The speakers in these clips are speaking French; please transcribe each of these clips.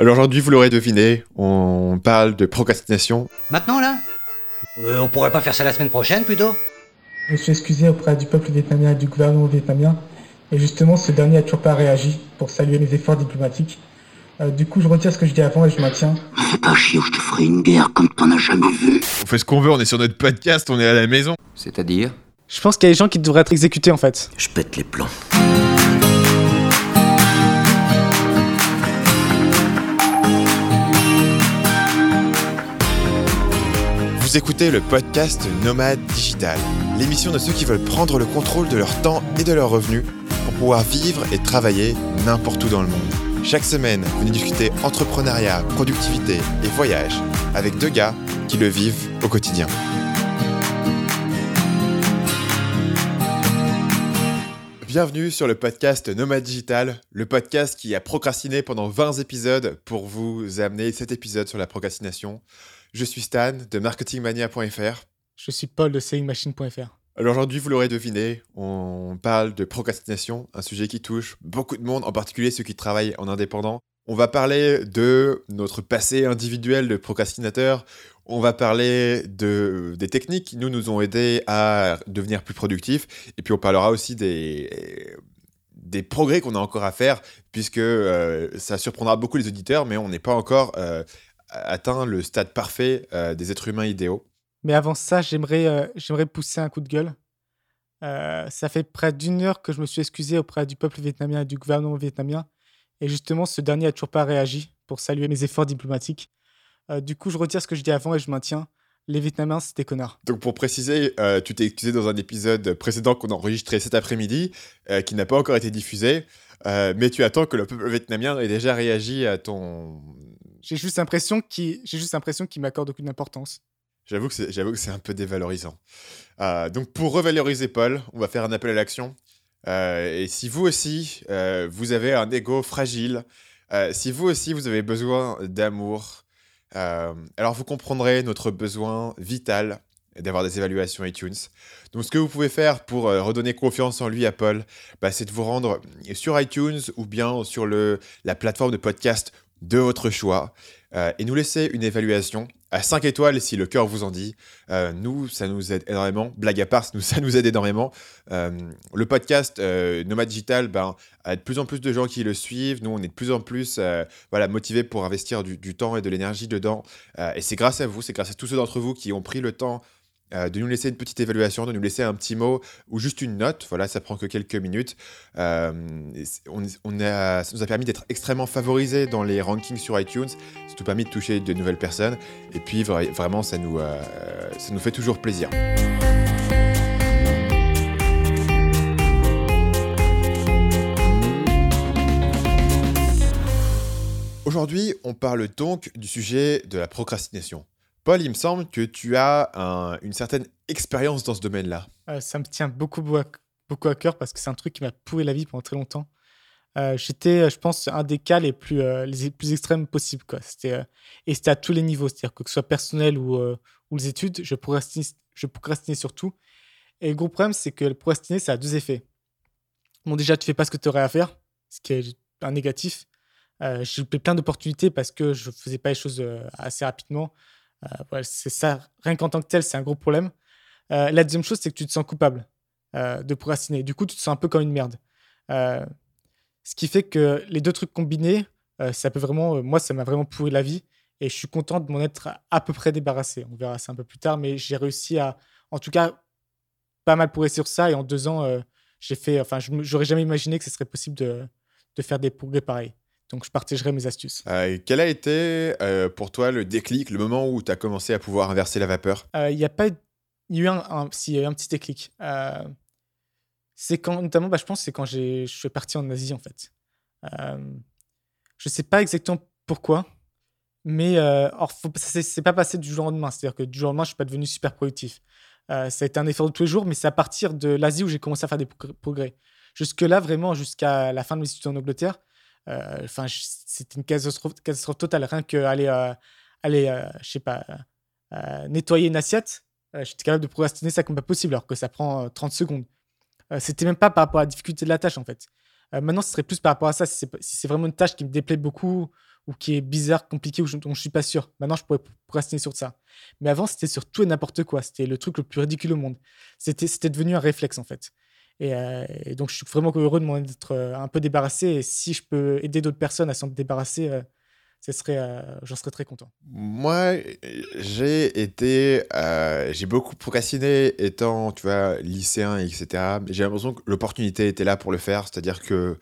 Alors aujourd'hui, vous l'aurez deviné, on parle de procrastination. Maintenant là euh, On pourrait pas faire ça la semaine prochaine plutôt Je me suis excusé auprès du peuple vietnamien et du gouvernement vietnamien, et justement ce dernier a toujours pas réagi pour saluer mes efforts diplomatiques. Euh, du coup, je retire ce que je dis avant et je maintiens. Fais pas chier ou je te ferai une guerre comme t'en as jamais vu. On fait ce qu'on veut, on est sur notre podcast, on est à la maison. C'est-à-dire? Je pense qu'il y a des gens qui devraient être exécutés en fait. Je pète les plombs. Vous écoutez le podcast Nomade Digital, l'émission de ceux qui veulent prendre le contrôle de leur temps et de leurs revenus pour pouvoir vivre et travailler n'importe où dans le monde. Chaque semaine, venez discuter entrepreneuriat, productivité et voyage avec deux gars qui le vivent au quotidien. Bienvenue sur le podcast Nomade Digital, le podcast qui a procrastiné pendant 20 épisodes pour vous amener cet épisode sur la procrastination. Je suis Stan de marketingmania.fr. Je suis Paul de sellingmachine.fr. Alors aujourd'hui, vous l'aurez deviné, on parle de procrastination, un sujet qui touche beaucoup de monde, en particulier ceux qui travaillent en indépendant. On va parler de notre passé individuel de procrastinateur. On va parler de, des techniques qui nous, nous ont aidés à devenir plus productifs. Et puis on parlera aussi des, des progrès qu'on a encore à faire, puisque euh, ça surprendra beaucoup les auditeurs, mais on n'est pas encore euh, atteint le stade parfait euh, des êtres humains idéaux. Mais avant ça, j'aimerais euh, j'aimerais pousser un coup de gueule. Euh, ça fait près d'une heure que je me suis excusé auprès du peuple vietnamien et du gouvernement vietnamien. Et justement, ce dernier a toujours pas réagi pour saluer mes efforts diplomatiques. Euh, du coup, je retire ce que je dis avant et je maintiens. Les Vietnamiens, c'était connard. Donc pour préciser, euh, tu t'es excusé dans un épisode précédent qu'on a enregistré cet après-midi, euh, qui n'a pas encore été diffusé, mais tu attends que le peuple vietnamien ait déjà réagi à ton... J'ai juste l'impression qu'il m'accorde aucune importance. J'avoue que c'est, un peu dévalorisant. Euh, donc pour revaloriser Paul, on va faire un appel à l'action. Euh, et si vous aussi, euh, vous avez un ego fragile, si vous aussi, vous avez besoin d'amour, alors vous comprendrez notre besoin vital d'avoir des évaluations iTunes. Donc ce que vous pouvez faire pour redonner confiance en lui à Paul, bah, c'est de vous rendre sur iTunes ou bien sur la plateforme de podcast de votre choix euh, et nous laisser une évaluation à 5 étoiles si le cœur vous en dit. Euh, nous, ça nous aide énormément. Blague à part, ça nous, aide énormément. Euh, le podcast Nomad Digital, ben, a de plus en plus de gens qui le suivent. Nous, on est de plus en plus voilà, motivés pour investir du, temps et de l'énergie dedans. Et c'est grâce à vous, c'est grâce à tous ceux d'entre vous qui ont pris le temps euh, de nous laisser une petite évaluation, de nous laisser un petit mot ou juste une note. Voilà, ça prend que quelques minutes. Euh, on, a, ça nous a permis d'être extrêmement favorisés dans les rankings sur iTunes. Ça nous a permis de toucher de nouvelles personnes. Et puis vra- vraiment, ça nous, euh, ça nous fait toujours plaisir. Aujourd'hui, on parle donc du sujet de la procrastination. Paul, il me semble que tu as un- une certaine expérience dans ce domaine-là. Euh, ça me tient beaucoup, beau- beaucoup à cœur parce que c'est un truc qui m'a pourri la vie pendant très longtemps. Euh, J'étais, euh, je pense, un des cas les plus, les plus extrêmes possibles. Et c'était à tous les niveaux, c'est-à-dire que, que ce soit personnel ou, les études, je procrastinais, je procrastinais sur tout. Et le gros problème, c'est que le procrastiner, ça a deux effets. Bon, déjà, tu fais pas ce que tu aurais à faire, ce qui est un négatif. J'ai loupé plein d'opportunités parce que je faisais pas les choses assez rapidement. Euh, c'est ça, rien qu'en tant que tel, c'est un gros problème. Euh, la deuxième chose, c'est que tu te sens coupable euh, de procrastiner. Du coup, tu te sens un peu comme une merde. Ce qui fait que les deux trucs combinés, ça peut vraiment, moi, ça m'a vraiment pourri la vie. Et je suis content de m'en être à, peu près débarrassé. On verra ça un peu plus tard, mais j'ai réussi à, en tout cas, pas mal progresser sur ça. Et en deux ans, j'ai fait, enfin, j'aurais jamais imaginé que ce serait possible de, de faire des progrès pareils. Donc, je partagerai mes astuces. Euh, quel a été euh, pour toi le déclic, le moment où tu as commencé à pouvoir inverser la vapeur? Euh, Il y a pas eu- il y a eu un, un- si, y a eu un petit déclic. C'est quand, notamment, bah, je pense, c'est quand je suis parti en Asie, en fait. Je sais pas exactement pourquoi, mais euh, alors, faut- ça s'est c'est pas passé du jour au lendemain. C'est-à-dire que du jour au lendemain, je suis pas devenu super productif. Ça a été un effort de tous les jours, mais c'est à partir de l'Asie où j'ai commencé à faire des progr- progrès. Jusque-là, vraiment, jusqu'à la fin de mes études en Angleterre, enfin, je- c'était une catastrophe, totale. Rien que aller, euh, aller euh, je sais pas, euh, nettoyer une assiette, euh, j'étais capable de procrastiner ça comme pas possible, alors que ça prend euh, 30 secondes. Euh, C'était même pas par rapport à la difficulté de la tâche, en fait. Euh, maintenant, ce serait plus par rapport à ça, si c'est vraiment une tâche qui me déplaît beaucoup ou qui est bizarre, compliqué, ou je, dont je suis pas sûr. Maintenant, je pourrais procrastiner sur ça. Mais avant, c'était sur tout et n'importe quoi. C'était le truc le plus ridicule au monde. C'était devenu un réflexe, en fait. Et, euh, et donc, je suis vraiment heureux de m'en être euh, un peu débarrassé. Et si je peux aider d'autres personnes à s'en débarrasser, euh, j'en serais très content. Moi, j'ai été. j'ai beaucoup procrastiné étant, tu vois, lycéen, etc. J'ai l'impression que l'opportunité était là pour le faire. C'est-à-dire que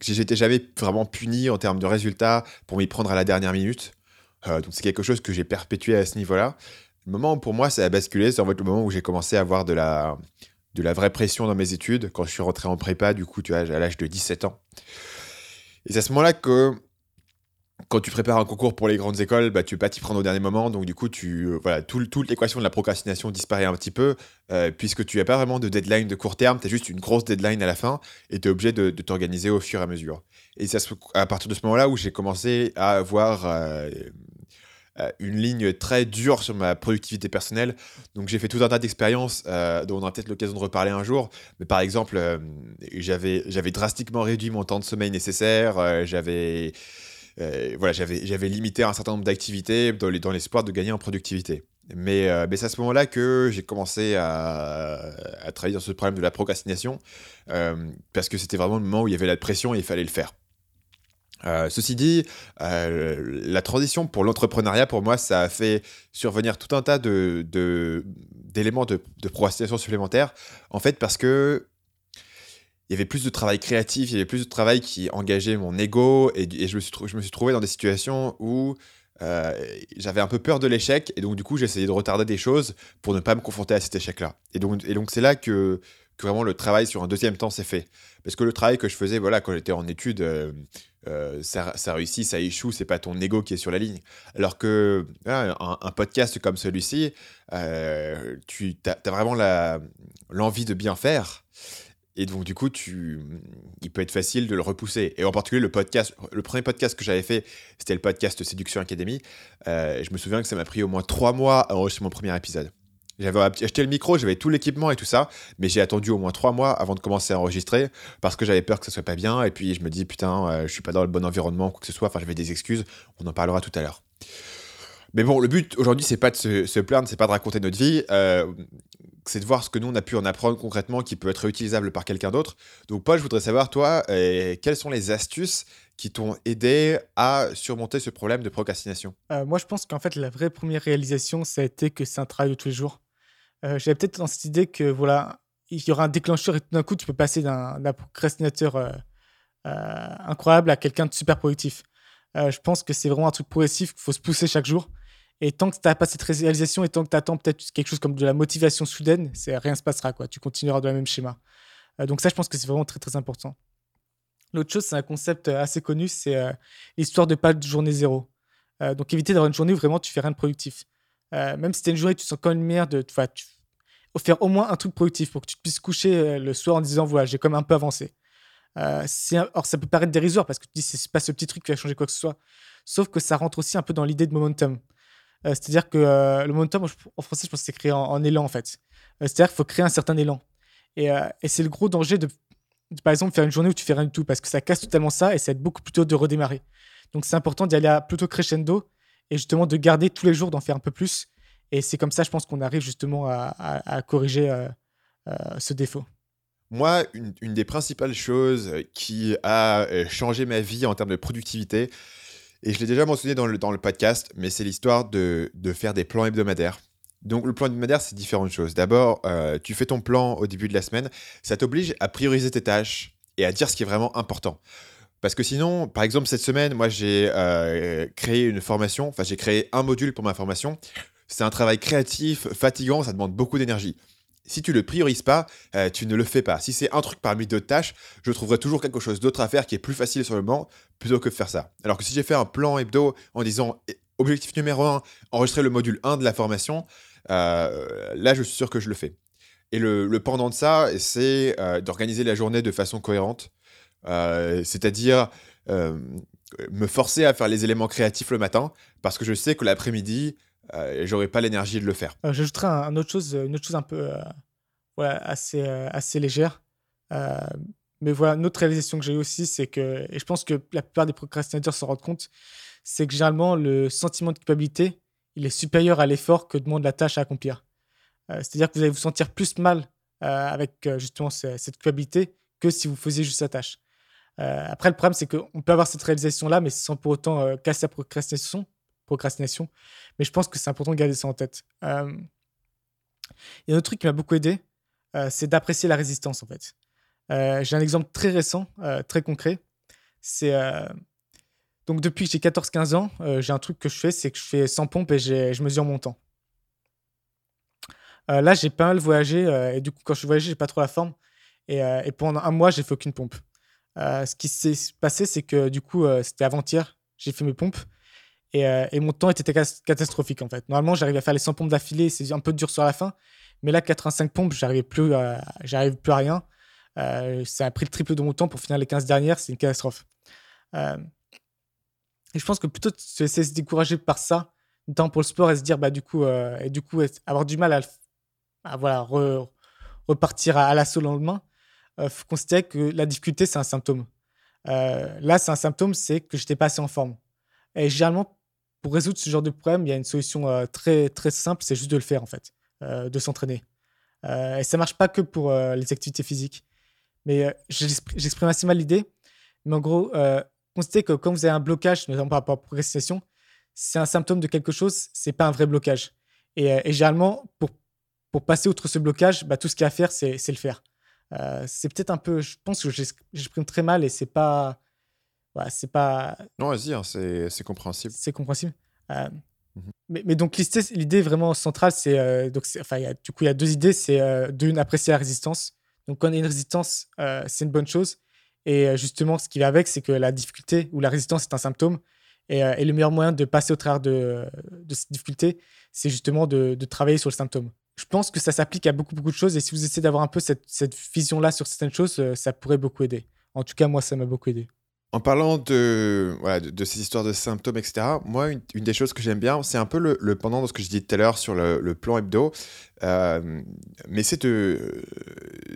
j'étais jamais vraiment puni en termes de résultats pour m'y prendre à la dernière minute. Donc, c'est quelque chose que j'ai perpétué à ce niveau-là. Le moment pour moi ça a basculé, c'est en fait le moment où j'ai commencé à avoir de la, de la vraie pression dans mes études. Quand je suis rentré en prépa, du coup, tu vois, à l'âge de 17 ans. Et c'est à ce moment-là que quand tu prépares un concours pour les grandes écoles, bah, tu ne peux pas t'y prendre au dernier moment. Donc, du coup, tu, euh, voilà, tout, toute l'équation de la procrastination disparaît un petit peu, euh, puisque tu n'as pas vraiment de deadline de court terme. Tu as juste une grosse deadline à la fin et tu es obligé de, t'organiser au fur et à mesure. Et c'est à, à partir de ce moment-là où j'ai commencé à avoir euh, euh, une ligne très dure sur ma productivité personnelle. Donc, j'ai fait tout un tas d'expériences euh, dont on aura peut-être l'occasion de reparler un jour. Mais par exemple, euh, j'avais drastiquement réduit mon temps de sommeil nécessaire. j'avais voilà, j'avais, limité un certain nombre d'activités dans, les- dans l'espoir de gagner en productivité. Mais, c'est à ce moment-là que j'ai commencé à, travailler sur ce problème de la procrastination, parce que c'était vraiment le moment où il y avait la pression et il fallait le faire. Euh, ceci dit, euh, la transition pour l'entrepreneuriat, pour moi, ça a fait survenir tout un tas de, de- d'éléments de, de procrastination supplémentaires, en fait, parce que il y avait plus de travail créatif, il y avait plus de travail qui engageait mon ego, et, je, me suis je me suis trouvé dans des situations où euh, j'avais un peu peur de l'échec, et donc du coup j'essayais de retarder des choses pour ne pas me confronter à cet échec-là. Et donc, et donc c'est là que, que vraiment le travail sur un deuxième temps s'est fait. Parce que le travail que je faisais voilà, quand j'étais en études, euh, euh, ça, réussit, ça échoue, c'est pas ton ego qui est sur la ligne. Alors que un, podcast comme celui-ci, euh, tu as, vraiment l'envie de bien faire. Et donc, du coup, tu... il peut être facile de le repousser. Et en particulier, le podcast, le premier podcast que j'avais fait, c'était le podcast Séduction Academy. Je me souviens que ça m'a pris au moins trois mois à enregistrer mon premier épisode. J'avais acheté le micro, j'avais tout l'équipement et tout ça, mais j'ai attendu au moins trois mois avant de commencer à enregistrer parce que j'avais peur que ça soit pas bien. Et puis je me dis, putain, euh, je suis pas dans le bon environnement, quoi que ce soit. Enfin, j'avais des excuses. On en parlera tout à l'heure. Mais bon, le but aujourd'hui, c'est pas de se, se plaindre, c'est pas de raconter notre vie. euh, c'est de voir ce que nous on a pu en apprendre concrètement qui peut être réutilisable par quelqu'un d'autre. Donc Paul, je voudrais savoir toi, euh, quelles sont les astuces qui t'ont aidé à surmonter ce problème de procrastination? Euh, moi, je pense qu'en fait, la vraie première réalisation, ça a été que c'est un travail de tous les jours. Euh, J'avais peut-être dans cette idée que voilà, il y aura un déclencheur et tout d'un coup, tu peux passer d'un procrastinateur euh, euh, incroyable à quelqu'un de super productif. Je pense que c'est vraiment un truc progressif qu'il faut se pousser chaque jour. Et tant que tu n'as pas cette réalisation et tant que tu attends peut-être quelque chose comme de la motivation soudaine, rien ne se passera. Quoi. Tu continueras dans le même schéma. Donc ça, je pense que c'est vraiment très très important. L'autre chose, c'est un concept assez connu, c'est l'histoire de pas de journée zéro. Donc éviter d'avoir une journée où vraiment tu fais rien de productif. Euh, même si tu une journée, tu te sens quand même une merde, tu faire au moins un truc productif pour que tu puisses coucher euh, le soir en disant voilà, j'ai quand même un peu avancé. Euh, Or, ça peut paraître dérisoire parce que tu dis c'est pas ce petit truc qui va changer quoi que ce soit. Sauf que ça rentre aussi un peu dans l'idée de momentum. C'est-à-dire que le momentum, en français, je pense que c'est créé en, élan en fait. C'est-à-dire qu'il faut créer un certain élan. Et, c'est le gros danger de, de, par exemple, faire une journée où tu fais rien du tout parce que ça casse totalement ça et ça être beaucoup plus tôt de redémarrer. Donc c'est important d'y aller plutôt crescendo et justement de garder tous les jours, d'en faire un peu plus. Et c'est comme ça, je pense qu'on arrive justement à, corriger euh, euh, ce défaut. Moi, une, des principales choses qui a euh, changé ma vie en termes de productivité, et je l'ai déjà mentionné dans le, dans le podcast, mais c'est l'histoire de, de faire des plans hebdomadaires. Donc le plan hebdomadaire, c'est différentes choses. D'abord, tu fais ton plan au début de la semaine, ça t'oblige à prioriser tes tâches et à dire ce qui est vraiment important. Parce que sinon, par exemple, cette semaine, moi, j'ai euh, créé une formation, enfin, j'ai créé un module pour ma formation. C'est un travail créatif, fatigant, ça demande beaucoup d'énergie. Si tu le priorises pas, euh, tu ne le fais pas. Si c'est un truc parmi d'autres tâches, je trouverai toujours quelque chose d'autre à faire qui est plus facile sur le moment plutôt que de faire ça. Alors que si j'ai fait un plan hebdo en disant eh, objectif numéro 1, enregistrer le module 1 de la formation, euh, là, je suis sûr que je le fais. Et le, pendant de ça, c'est d'organiser la journée de façon cohérente. Euh, c'est-à-dire euh, me forcer à faire les éléments créatifs le matin parce que je sais que l'après-midi, euh, j'aurai pas l'énergie de le faire. J'ajouterais un, un autre chose, une autre chose un peu assez, assez légère. Mais voilà, une autre réalisation que j'ai eu aussi, c'est que, et je pense que la plupart des procrastinateurs s'en rendent compte, c'est que généralement, le sentiment de culpabilité, il est supérieur à l'effort que demande la tâche à accomplir. C'est-à-dire que vous allez vous sentir plus mal avec justement ce- cette culpabilité que si vous faisiez juste la tâche. Euh, après, le problème, c'est qu'on peut avoir cette réalisation-là, mais sans pour autant euh, casser la procrastination, procrastination. Mais je pense que c'est important de garder ça en tête. Euh, Il y a un autre truc qui m'a beaucoup aidé, c'est d'apprécier la résistance, en fait. J'ai un exemple très récent, très concret. C'est donc depuis que j'ai 14-15 ans, j'ai un truc que je fais, c'est que je fais 100 pompes et je mesure mon temps. Là, j'ai pas mal voyagé et du coup, quand je voyageais, j'ai pas trop la forme. Et, et pendant un mois, j'ai fait aucune pompe. Euh, ce qui s'est passé, c'est que du coup, euh, c'était avant-hier, j'ai fait mes pompes et, euh, mon temps était catastrophique en fait. Normalement, j'arrivais à faire les 100 pompes d'affilée, c'est un peu dur sur la fin, mais là, 85 pompes, j'arrivais plus, j'arrive plus à rien. Ça a pris le triple de mon temps pour finir les 15 dernières, c'est une catastrophe. Et je pense que plutôt de se laisser se décourager par ça, notamment pour le sport, et se dire, bah, du coup, et du coup avoir du mal à, voilà, re- repartir à, à l'assaut le lendemain, euh, considérer que la difficulté, c'est un symptôme. Euh, là, c'est un symptôme, c'est que j'étais pas assez en forme. Et généralement, pour résoudre ce genre de problème, il y a une solution euh, très, très simple, c'est juste de le faire, en fait, de s'entraîner. Et ça marche pas que pour les activités physiques. Mais j'expr- j'exprime assez mal l'idée. Mais en gros, constatez que quand vous avez un blocage, notamment par rapport à la procrastination, c'est un symptôme de quelque chose, c'est pas un vrai blocage. Et, généralement, pour, pour passer outre ce blocage, bah, tout ce qu'il y a à faire, c'est le faire. Euh, c'est peut-être un peu, je pense que j'ex- j'exprime très mal et c'est pas, voilà, c'est pas, Non, vas-y, hein, c'est compréhensible. c'est compréhensible. Euh, Mhm. mais, mais donc l'idée, vraiment centrale, c'est euh, donc enfin il y a, du coup il y a deux idées, c'est d'une apprécier la résistance. Donc quand on a une résistance, c'est une bonne chose. Et justement, ce qui va avec, c'est que la difficulté ou la résistance est un symptôme. Et, et le meilleur moyen de passer au travers de, de cette difficulté, c'est justement de, de travailler sur le symptôme. Je pense que ça s'applique à beaucoup, beaucoup de choses. Et si vous essayez d'avoir un peu cette, cette vision-là sur certaines choses, euh, ça pourrait beaucoup aider. En tout cas, moi, ça m'a beaucoup aidé. En parlant de, ces histoires de symptômes, etc., moi, une, des choses que j'aime bien, c'est un peu le, pendant de ce que je disais tout à l'heure sur le, plan hebdo, euh, mais c'est de,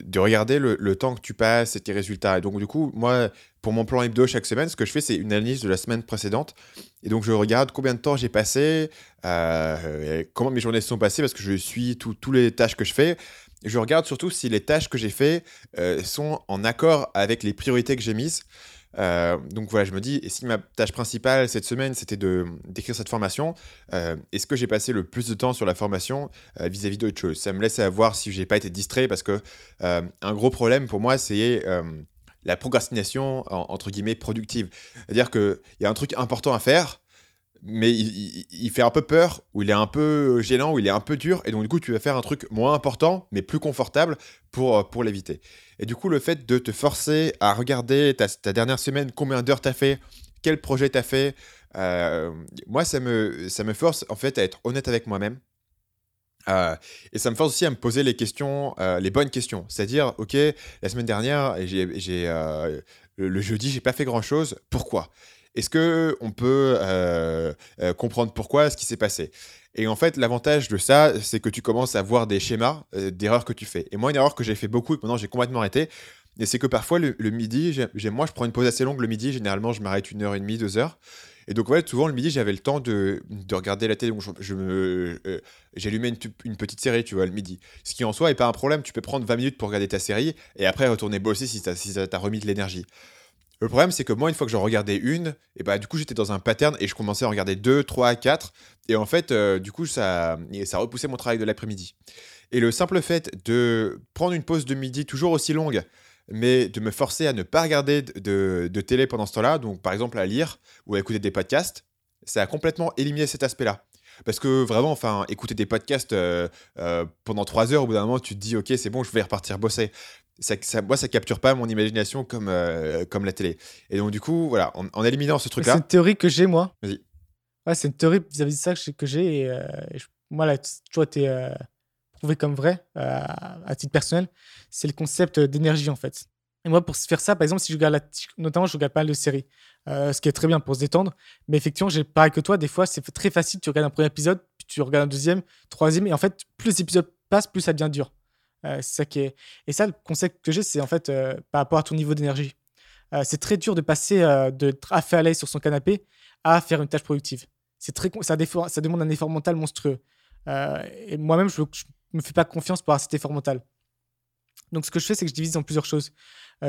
de regarder le, temps que tu passes et tes résultats. Et donc, du coup, moi, pour mon plan hebdo chaque semaine, ce que je fais, c'est une analyse de la semaine précédente. Et donc, je regarde combien de temps j'ai passé, euh, comment mes journées se sont passées, parce que je suis tous tous les tâches que je fais. Je regarde surtout si les tâches que j'ai fait euh, sont en accord avec les priorités que j'ai mises. Euh, donc voilà, je me dis, et si ma tâche principale cette semaine, c'était d'écrire cette formation, euh, est-ce que j'ai passé le plus de temps sur la formation euh, vis-à-vis d'autres choses? Ça me laisse savoir si j'ai pas été distrait, parce que un gros problème pour moi, c'est la procrastination en- entre guillemets productive. C'est-à-dire qu'il y a un truc important à faire, mais il, il- fait un peu peur, ou il est un peu gênant, ou il est un peu dur, et donc du coup tu vas faire un truc moins important, mais plus confortable pour, pour l'éviter. Et du coup le fait de te forcer à regarder ta, dernière semaine, combien d'heures t'as fait, quel projet t'as fait, euh, moi ça me, ça me force en fait à être honnête avec moi-même. Euh, et ça me force aussi à me poser les questions, euh, les bonnes questions. C'est-à-dire, ok, la semaine dernière, le, le jeudi, j'ai pas fait grand-chose. Pourquoi? Est-ce que on peut comprendre pourquoi ce qui s'est passé? Et en fait, l'avantage de ça, c'est que tu commences à voir des schémas euh, d'erreurs que tu fais. Et moi, une erreur que j'ai fait beaucoup et que maintenant j'ai complètement arrêté, c'est que parfois le, midi, moi, je prends une pause assez longue le midi. Généralement, je m'arrête une heure et demie, deux heures. Et donc, souvent le midi, j'avais le temps de, de regarder la télé. Donc, je, euh, une, petite série, tu vois, le midi. Ce qui en soi n'est pas un problème. Tu peux prendre 20 minutes pour regarder ta série et après retourner bosser si si t'as remis de l'énergie. Le problème, c'est que moi, une fois que j'en regardais une, et bah, du coup, j'étais dans un pattern et je commençais à regarder deux, trois, quatre. Et en fait, euh, du coup, ça, ça repoussait mon travail de l'après-midi. Et le simple fait de prendre une pause de midi toujours aussi longue, mais de me forcer à ne pas regarder de, de- de télé pendant ce temps-là, donc par exemple à lire ou à écouter des podcasts, ça a complètement éliminé cet aspect-là. Parce que vraiment, enfin, écouter des podcasts euh, euh, pendant trois heures, au bout d'un moment, tu te dis, ok, c'est bon, je vais repartir bosser. Ça, ça- moi, ça capture pas mon imagination comme, euh, comme la télé. Et donc, du coup, voilà, en, en éliminant ce C'est truc-là, une théorie que j'ai, moi. Vas-y. Ouais, c'est une théorie vis-à-vis de ça que j'ai- que j'ai. Et, euh, et je- moi, là, c'est toujours été euh, prouvé comme vrai, euh, à titre personnel. C'est le concept d'énergie, en fait. Et moi, pour faire ça, par exemple, si je regarde, la, notamment, je regarde pas mal de séries, ce qui est très bien pour se détendre. Mais effectivement, j'ai pareil que toi, des fois, c'est très facile. Tu regardes un premier épisode, puis tu regardes un deuxième, troisième, et en fait, plus les épisodes passent, plus ça devient dur. Euh, c'est ça qui est... Et ça, le concept que j'ai, c'est en fait euh, par rapport à ton niveau d'énergie. Euh, c'est très dur de passer de à sur son canapé à faire une tâche productive. C'est très, ça, demande un effort mental monstrueux. Et moi-même, je ne me fais pas confiance pour avoir cet effort mental. Donc, ce que je fais, c'est que je divise en plusieurs choses.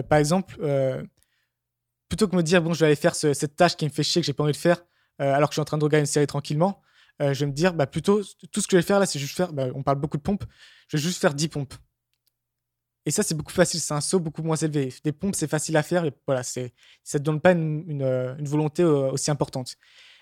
Par exemple, plutôt que me dire, bon, je vais aller faire ce- cette tâche qui me fait chier, que j'ai pas envie de faire, alors que je suis en train de regarder une série tranquillement, euh, je vais me dire, bah, plutôt, tout ce que je vais faire là, c'est juste faire, bah, on parle beaucoup de pompes, je vais juste faire 10 pompes. Et ça, c'est beaucoup facile, c'est un saut beaucoup moins élevé. Des pompes, c'est facile à faire, et voilà, ça ne te donne pas une, euh, volonté euh, aussi importante.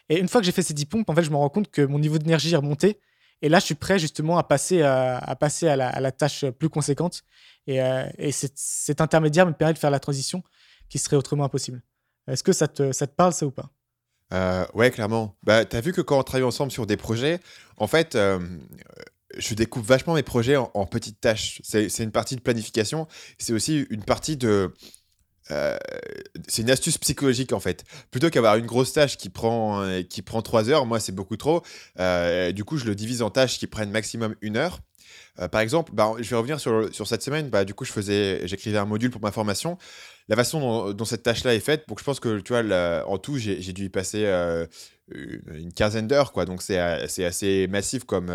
Et une fois que j'ai fait ces 10 pompes, en fait, je me rends compte que mon niveau d'énergie est remonté. Et là, je suis prêt justement à passer à, passer à la, tâche plus conséquente. Et, et cet intermédiaire me permet de faire la transition qui serait autrement impossible. Est-ce que ça te, ça te parle, ça ou pas? Euh, ouais, clairement. Bah, t'as vu que quand on travaille ensemble sur des projets, en fait, euh, je découpe vachement mes projets en, petites tâches. C'est une partie de planification. C'est aussi une partie de. Euh, c'est une astuce psychologique en fait. Plutôt qu'avoir une grosse tâche qui prend, euh, qui prend 3 heures, moi c'est beaucoup trop. Euh, du coup, je le divise en tâches qui prennent maximum une heure. Par exemple, bah, je vais revenir sur, sur cette semaine. Bah, du coup, je faisais, j'écrivais un module pour ma formation. La façon dont, cette tâche-là est faite, donc je pense que tu vois, en tout, j'ai dû y passer une, quinzaine d'heures. Donc c'est assez massif comme,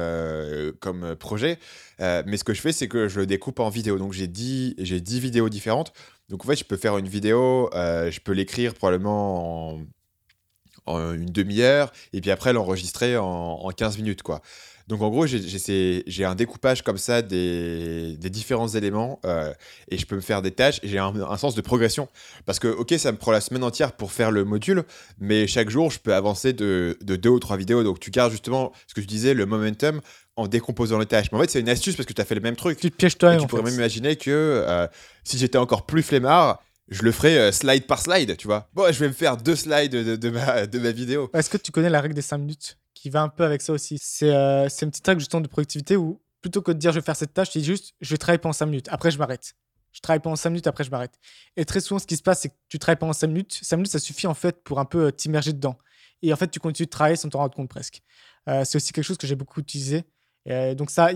comme projet. Mais ce que je fais, c'est que je le découpe en vidéos. Donc j'ai 10, j'ai 10 vidéos différentes. Donc en fait, je peux faire une vidéo, euh, je peux l'écrire probablement en, une demi-heure, et puis après l'enregistrer en, en 15 minutes, quoi. Donc en gros, j'ai- un découpage comme ça des, différents éléments, euh, et je peux me faire des tâches, et j'ai un, sens de progression. Parce que, ok, ça me prend la semaine entière pour faire le module, mais chaque jour, je peux avancer de, de deux ou trois vidéos. Donc tu gardes justement ce que je disais, le momentum, en décomposant les tâches. Mais en fait, c'est une astuce parce que tu as fait le même truc. Tu te pièges Et toi-même. tu pourrais fait. même imaginer que euh, si j'étais encore plus flemmard, je le ferais euh, slide par slide, tu vois. Bon, je vais me faire deux slides de, de ma, de ma vidéo. Est-ce que tu connais la règle des 5 minutes qui va un peu avec ça aussi? C'est euh, c'est une petite règle justement de productivité où plutôt que de dire je vais faire cette tâche, tu dis juste je vais travailler pendant 5 minutes, après je m'arrête. Je travaille pendant 5 minutes, après je m'arrête. Et très souvent, ce qui se passe, c'est que tu travailles pendant 5 minutes. 5 minutes, ça suffit en fait pour un peu euh, t'immerger dedans. Et en fait, tu continues de travailler sans t'en rendre compte presque. Euh, c'est aussi quelque chose que j'ai beaucoup utilisé. Euh, donc ça,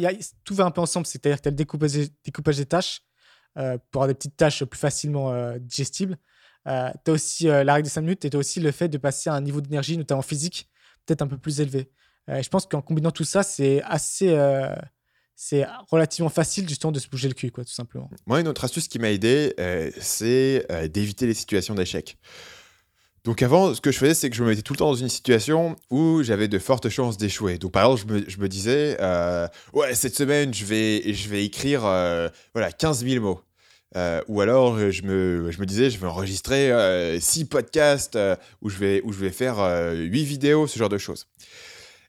tout va un peu ensemble. C'est-à-dire que tu as le découpage, des- tâches euh, pour avoir des petites tâches plus facilement euh, digestibles. Euh, tu as aussi la règle des 5 minutes et tu as aussi le fait de passer à un niveau d'énergie, notamment physique, peut-être un peu plus élevé. Je pense qu'en combinant tout ça, c'est assez. c'est relativement facile justement de se bouger le cul, quoi, tout simplement. Moi, une autre astuce qui m'a aidé, c'est d'éviter les situations d'échec. Donc avant, ce que je faisais, c'est que je me mettais tout le temps dans une situation où j'avais de fortes chances d'échouer. Donc par exemple, je me, disais, euh, ouais, cette semaine, je vais, je vais écrire euh, voilà, 15 000 mots. Euh, ou alors, je me, je me disais, je vais enregistrer 6 podcasts où, je vais, où je vais faire 8 vidéos, ce genre de choses.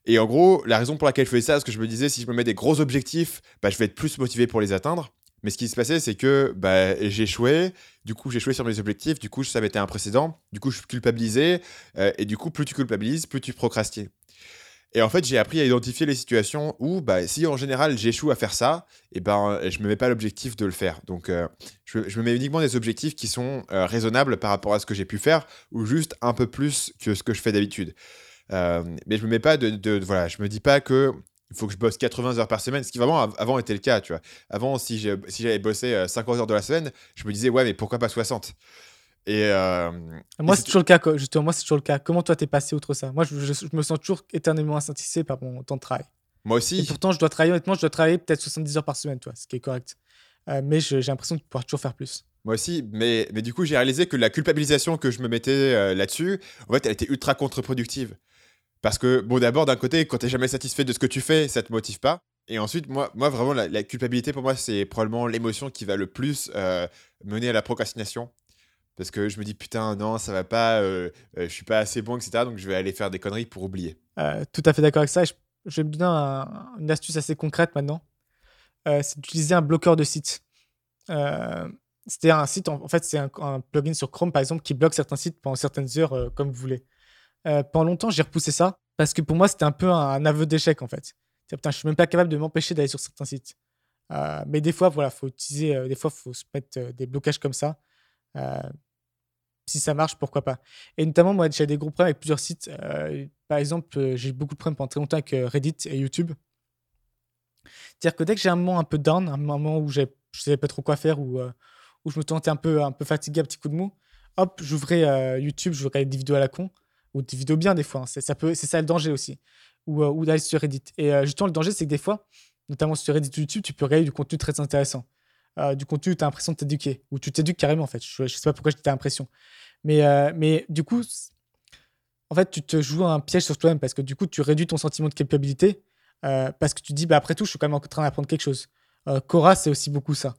Et en gros, la raison pour laquelle je faisais ça, c'est que je me disais, si je me mets des gros objectifs, bah, je vais être plus motivé pour les atteindre. Mais ce qui se passait, c'est que bah, j'échouais. Du coup, j'échouais sur mes objectifs. Du coup, ça m'était un précédent. Du coup, je culpabilisais. euh, et du coup, plus tu culpabilises, plus tu procrastines. Et en fait, j'ai appris à identifier les situations où, bah, si en général j'échoue à faire ça, et ben, je me mets pas l'objectif de le faire. Donc, euh, je, je me mets uniquement des objectifs qui sont euh, raisonnables par rapport à ce que j'ai pu faire, ou juste un peu plus que ce que je fais d'habitude. Euh, mais je me mets pas de, de- voilà, je me dis pas que il faut que je bosse 80 heures par semaine, ce qui vraiment av- avant était le cas, tu vois. Avant, si j'ai- si j'avais bossé euh, 50 heures de la semaine, je me disais ouais, mais pourquoi pas 60 Et euh, Moi, et c'est toujours le cas, justement. Moi, c'est toujours le cas. Comment toi, t'es passé outre ça? Moi, je, je- je me sens toujours éternellement insatisfait par mon temps de travail. moi Et aussi, pourtant, je dois travailler, honnêtement, je dois travailler peut-être 70 heures par semaine, toi, ce qui est correct. Euh, mais j'ai l'impression de pouvoir toujours faire plus. moi aussi, mais, mais du coup, j'ai réalisé que la culpabilisation que je me mettais euh, là-dessus, en fait, elle était ultra contre-productive. Parce que, bon, d'abord, d'un côté, quand t'es jamais satisfait de ce que tu fais, ça te motive pas. Et ensuite, moi, moi vraiment, la, culpabilité, pour moi, c'est probablement l'émotion qui va le plus euh, mener à la procrastination. Parce que je me dis, putain, non, ça va pas, euh, euh, je suis pas assez bon, etc. Donc, je vais aller faire des conneries pour oublier. Euh, tout à fait d'accord avec ça. Je, je vais me donner un- une astuce assez concrète maintenant. Euh, c'est d'utiliser un bloqueur de site. C'est un site, en, fait, c'est un, plugin sur Chrome, par exemple, qui bloque certains sites pendant certaines heures, comme vous voulez. Euh, pendant longtemps, j'ai repoussé ça parce que pour moi, c'était un peu un, aveu d'échec, en fait. Putain, je suis même pas capable de m'empêcher d'aller sur certains sites. Euh, mais des fois, voilà, faut utiliser, euh, des fois, faut se mettre des blocages comme ça. Si ça marche, pourquoi pas. Et notamment, moi, j'ai des gros problèmes avec plusieurs sites. Par exemple, j'ai eu beaucoup de problèmes pendant très longtemps avec Reddit et YouTube. C'est-à-dire que dès que j'ai un moment un peu down, un moment où je ne savais pas trop quoi faire, ou où je me sentais un peu, un peu fatigué, un petit coup de mou, hop, j'ouvrais YouTube, je regardais des vidéos à la con, ou des vidéos bien des fois. hein. C'est ça, peut- ça le danger aussi. Ou, euh, ou d'aller sur Reddit. Et euh, justement, le danger, c'est que des fois, notamment sur Reddit ou YouTube, tu peux regarder du contenu très intéressant. Euh, du contenu où tu as l'impression de t'éduquer, ou tu t'éduques carrément en fait. Je ne sais pas pourquoi j'ai l'impression. Mais, mais du coup, en fait, tu te joues un piège sur toi-même parce que du coup, tu réduis ton sentiment de culpabilité parce que tu dis, bah, après tout, je suis quand même en train d'apprendre quelque chose. Cora, c'est aussi beaucoup ça.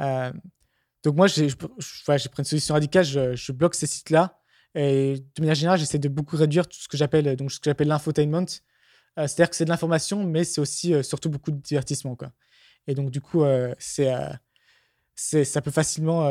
Donc moi, j'ai pris une solution radicale, je, je bloque ces sites-là. Et de manière générale, j'essaie de beaucoup réduire tout ce que j'appelle donc ce que j'appelle l'infotainment. Euh, C'est-à-dire que c'est de l'information, mais c'est aussi euh, surtout beaucoup de divertissement. Quoi. Et donc, du coup, euh, c'est, c'est, ça peut facilement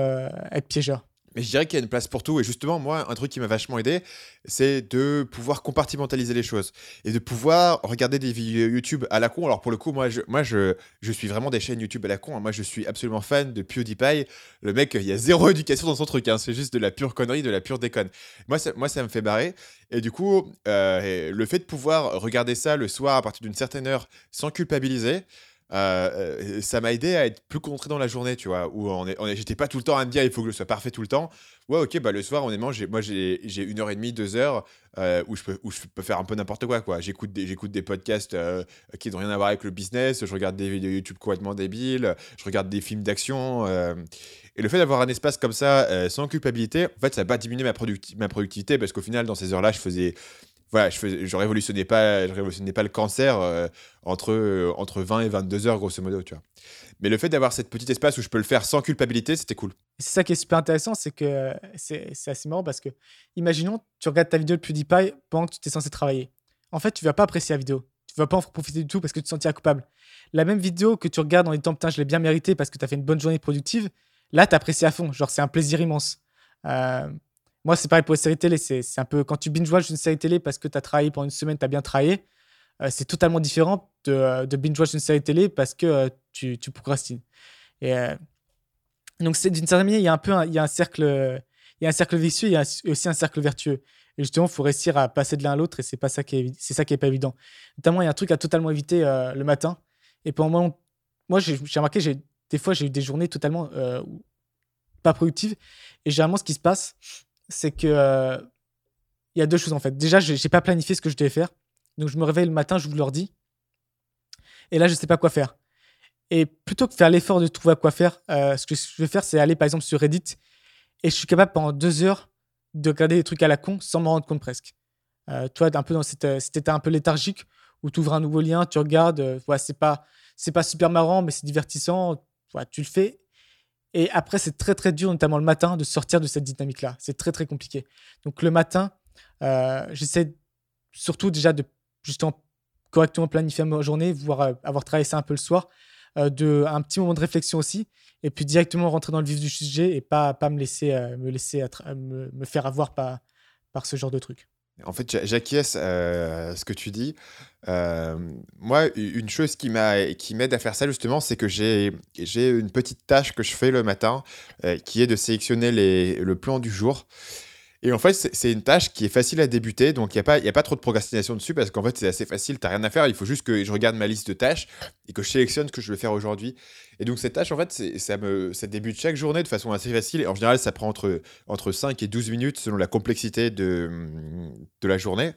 être piégeur. Mais je dirais qu'il y a une place pour tout. Et justement, moi, un truc qui m'a vachement aidé, c'est de pouvoir compartimentaliser les choses et de pouvoir regarder des vidéos YouTube à la con. Alors, pour le coup, moi, je, moi, je, je suis vraiment des chaînes YouTube à la con. hein. Moi, je suis absolument fan de PewDiePie. Le mec, il y a zéro éducation dans son truc. hein. C'est juste de la pure connerie, de la pure déconne. Moi, ça, moi, ça me fait barrer. Et du coup, euh, le fait de pouvoir regarder ça le soir à partir d'une certaine heure sans culpabiliser, euh, euh, ça m'a aidé à être plus concentré dans la journée, tu vois, où on est, on est- j'étais pas tout le temps à me dire il faut que je sois parfait tout le temps. Ouais, ok, bah le soir, honnêtement, j'ai, moi j'ai, une heure et demie, deux heures euh, où, je peux, faire un peu n'importe quoi, quoi. J'écoute des, podcasts qui n'ont rien à voir avec le business, je regarde des vidéos YouTube complètement débiles, je regarde des films d'action. et le fait d'avoir un espace comme ça, sans culpabilité, en fait, ça va pas ma productivité parce qu'au final, dans ces heures-là, je faisais. Voilà, je, faisais, je révolutionnais pas, je révolutionnais pas le cancer euh, entre, euh, entre 20 et 22 heures, grosso modo, tu vois. Mais le fait d'avoir cette petit espace où je peux le faire sans culpabilité, c'était cool. C'est ça qui est super intéressant, c'est que c'est c'est assez marrant parce que, imaginons, tu regardes ta vidéo de PewDiePie pendant que tu es censé travailler. En fait, tu vas pas apprécier la vidéo. Tu vas pas en profiter du tout parce que tu te sentiras coupable. La même vidéo que tu regardes en disant putain, je l'ai bien mérité parce que tu as fait une bonne journée productive, là, tu apprécies à fond. Genre, c'est un plaisir immense. Euh, moi, c'est pareil pour les séries télé. C'est un peu quand tu binge-watch une série télé parce que tu as travaillé pendant une semaine, tu as bien travaillé. euh, c'est totalement différent de, euh, de binge-watch une série télé parce que euh, tu, procrastines. Et donc, d'une certaine manière, il y a un peu il y a un cercle, il y a un cercle vicieux, il y a aussi un cercle vertueux. Et justement, il faut réussir à passer de l'un à l'autre et c'est ça qui est, ça qui est pas évident. Notamment, il y a un truc à totalement éviter le matin. Et pour moi, moi, j'ai remarqué, des fois, j'ai eu des journées totalement pas productives. Et généralement, ce qui se passe, c'est que euh, il y a deux choses en fait. Déjà, j'ai pas planifié ce que je devais faire. Donc, je me réveille le matin, je vous l'ordi. Et là, je sais pas quoi faire. Et plutôt que faire l'effort de trouver à quoi faire, euh, ce que je vais faire, c'est aller par exemple sur Reddit et je suis capable pendant deux heures de regarder des trucs à la con sans m'en rendre compte presque. Euh, toi, un peu dans euh, cet état un peu léthargique où tu ouvres un nouveau lien, tu regardes, ouais, c'est pas, c'est pas super marrant, mais c'est divertissant, tu le fais. Et après, c'est très très dur, notamment le matin, de sortir de cette dynamique-là. C'est très très compliqué. Donc le matin, euh, j'essaie surtout déjà de justement correctement planifier ma journée, voire euh, avoir travaillé ça un peu le soir, euh, de un petit moment de réflexion aussi, et puis directement rentrer dans le vif du sujet et pas pas me laisser euh, me laisser me, me faire avoir par par ce genre de truc. En fait, j'a- j'acquiesce euh, à ce que tu dis. Euh, moi, une chose qui m'a, qui m'aide à faire ça justement, c'est que j'ai, j'ai une petite tâche que je fais le matin, euh, qui est de sélectionner les, le plan du jour. Et en fait, c'est une tâche qui est facile à débuter, donc il n'y a, pas- trop de procrastination dessus, parce qu'en fait, c'est assez facile, tu rien à faire, il faut juste que je regarde ma liste de tâches et que je sélectionne ce que je veux faire aujourd'hui. Et donc, cette tâche, en fait, ça, débute chaque journée de façon assez facile, et en général, ça prend entre, entre 5 et 12 minutes selon la complexité de, la journée.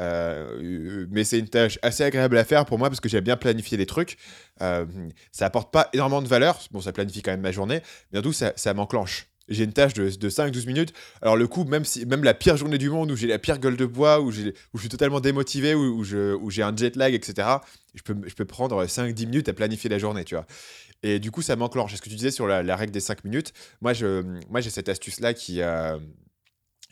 Euh, mais c'est une tâche assez agréable à faire pour moi parce que j'aime bien planifier les trucs. Euh, ça apporte pas énormément de valeur. Bon, ça planifie quand même ma journée, mais surtout, ça, ça m'enclenche. J'ai une tâche de, de 5-12 minutes. Alors, le coup, même, si, même la pire journée du monde où j'ai la pire gueule de bois, où, je suis totalement démotivé, où, j'ai un jet lag, etc., je peux, je peux prendre 5-10 minutes à planifier la journée, tu vois. Et du coup, ça m'enclenche. Ce que tu disais sur la, règle des 5 minutes, moi, moi j'ai cette astuce-là qui, euh,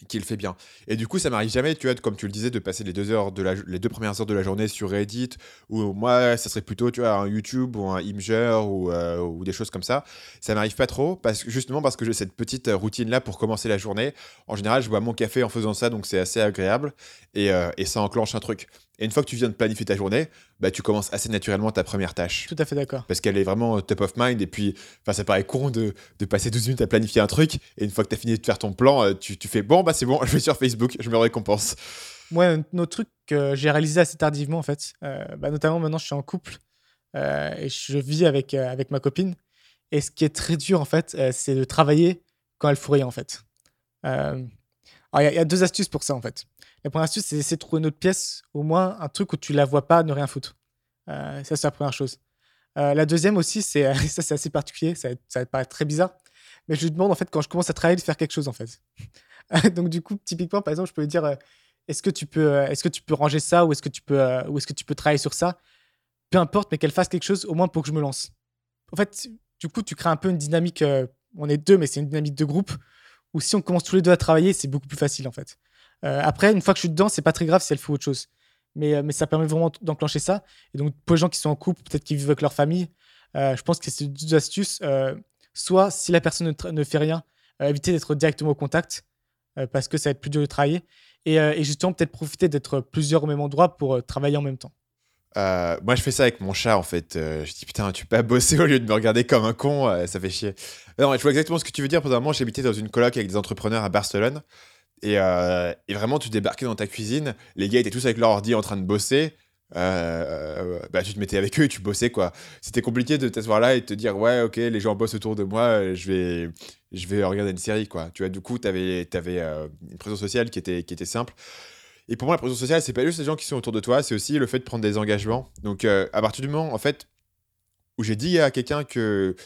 qui le fait bien. Et du coup, ça m'arrive jamais, tu vois, comme tu le disais, de passer les deux, heures de la, les deux premières heures de la journée sur Reddit, ou moi, ça serait plutôt, tu vois, un YouTube ou un Imgur ou, euh, ou des choses comme ça. Ça m'arrive pas trop, parce justement parce que j'ai cette petite euh, routine-là pour commencer la journée. En général, je bois mon café en faisant ça, donc c'est assez agréable, et, euh, et ça enclenche un truc. Et une fois que tu viens de planifier ta journée, bah, tu commences assez naturellement ta première tâche Tout à fait d'accord. parce qu'elle est vraiment top of mind. Et puis, ça paraît con de, de passer 12 minutes à planifier un truc. Et une fois que tu as fini de faire ton plan, euh, tu, tu fais bon, bah c'est bon, je vais sur Facebook, je me récompense. Moi, un autre truc que j'ai réalisé assez tardivement, en fait, euh, bah, notamment maintenant, je suis en couple. euh, et je vis avec, euh, avec ma copine. Et ce qui est très dur, en fait, euh, c'est de travailler quand elle fout rien, en fait. Euh, alors, il y a- deux astuces pour ça, en fait. La première astuce, c'est d'essayer de trouver une autre pièce, au moins un truc où tu la vois pas ne rien foutre. Euh, ça, c'est la première chose. Euh, la deuxième aussi, c'est ça, c'est assez particulier, ça, ça va paraître très bizarre, mais je lui demande, en fait, quand je commence à travailler, de faire quelque chose, en fait. Donc, du coup, typiquement, par exemple, je peux lui dire, euh, est-ce que tu peux, euh, est-ce que tu peux ranger ça ou est-ce que tu peux, euh, ou est-ce que tu peux travailler sur ça? Peu importe, mais qu'elle fasse quelque chose, au moins pour que je me lance. En fait, du coup, tu crées un peu une dynamique. euh, on est deux, mais c'est une dynamique de groupe où si on commence tous les deux à travailler, c'est beaucoup plus facile en fait. Euh, après, une fois que je suis dedans, c'est pas très grave si elle fait autre chose. Mais, euh, mais ça permet vraiment d'enclencher ça. Et donc, pour les gens qui sont en couple, peut-être qui vivent avec leur famille, euh, je pense que c'est deux astuces. Soit, si la personne ne, fait rien, éviter d'être directement au contact parce que ça va être plus dur de travailler. Et, justement, peut-être profiter d'être plusieurs au même endroit pour travailler en même temps. Euh, moi, je fais ça avec mon chat, en fait. Euh, je dis, putain, tu peux pas bosser au lieu de me regarder comme un con, euh, ça fait chier. Non, je vois exactement ce que tu veux dire. Pendant un moment, j'habitais dans une coloc avec des entrepreneurs à Barcelone. Et, vraiment, tu débarquais dans ta cuisine, les gars étaient tous avec leur ordi en train de bosser. Bah, tu te mettais avec eux et tu bossais, quoi. C'était compliqué de t'asseoir là et de te dire, ouais, ok, les gens bossent autour de moi, je vais, je vais regarder une série, quoi. Tu vois, du coup, t'avais avais, une présence sociale qui était, qui était simple. Et pour moi, la présence sociale, c'est pas juste les gens qui sont autour de toi, c'est aussi le fait de prendre des engagements. Donc, euh, à partir du moment, en fait, où j'ai dit à quelqu'un que,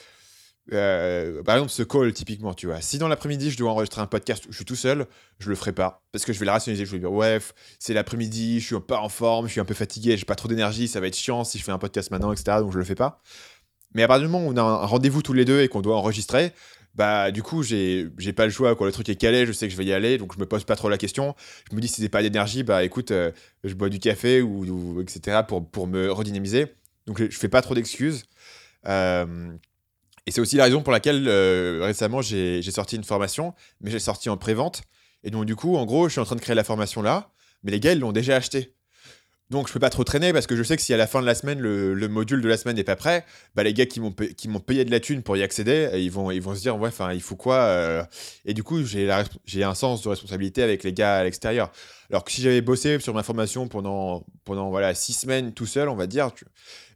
euh, par exemple, ce call, typiquement, tu vois, si dans l'après-midi, je dois enregistrer un podcast où je suis tout seul, je le ferai pas. Parce que je vais le rationaliser. Je vais dire, ouais, c'est l'après-midi, je suis pas en forme, je suis un peu fatigué, j'ai pas trop d'énergie, ça va être chiant si je fais un podcast maintenant, etc. Donc, je le fais pas. Mais à partir du moment où on a un rendez-vous tous les deux et qu'on doit enregistrer, bah du coup j'ai j'ai pas le choix quoi. Le truc est calé je sais que je vais y aller donc je me pose pas trop la question. Je me dis si c'est pas d'énergie bah écoute euh, je bois du café ou, etc pour, pour me redynamiser. Donc je, fais pas trop d'excuses. Euh, et c'est aussi la raison pour laquelle euh, récemment j'ai j'ai sorti une formation mais j'ai sorti en pré-vente. Et donc du coup en gros je suis en train de créer la formation là mais les gars ils l'ont déjà acheté donc je peux pas trop traîner parce que je sais que si à la fin de la semaine le, le module de la semaine n'est pas prêt, bah les gars qui m'ont payé de la thune pour y accéder, euh, ils vont ils vont se dire ouais enfin il faut quoi euh, et du coup j'ai un sens de responsabilité avec les gars à l'extérieur. Alors que si j'avais bossé sur ma formation pendant pendant voilà six semaines tout seul on va dire,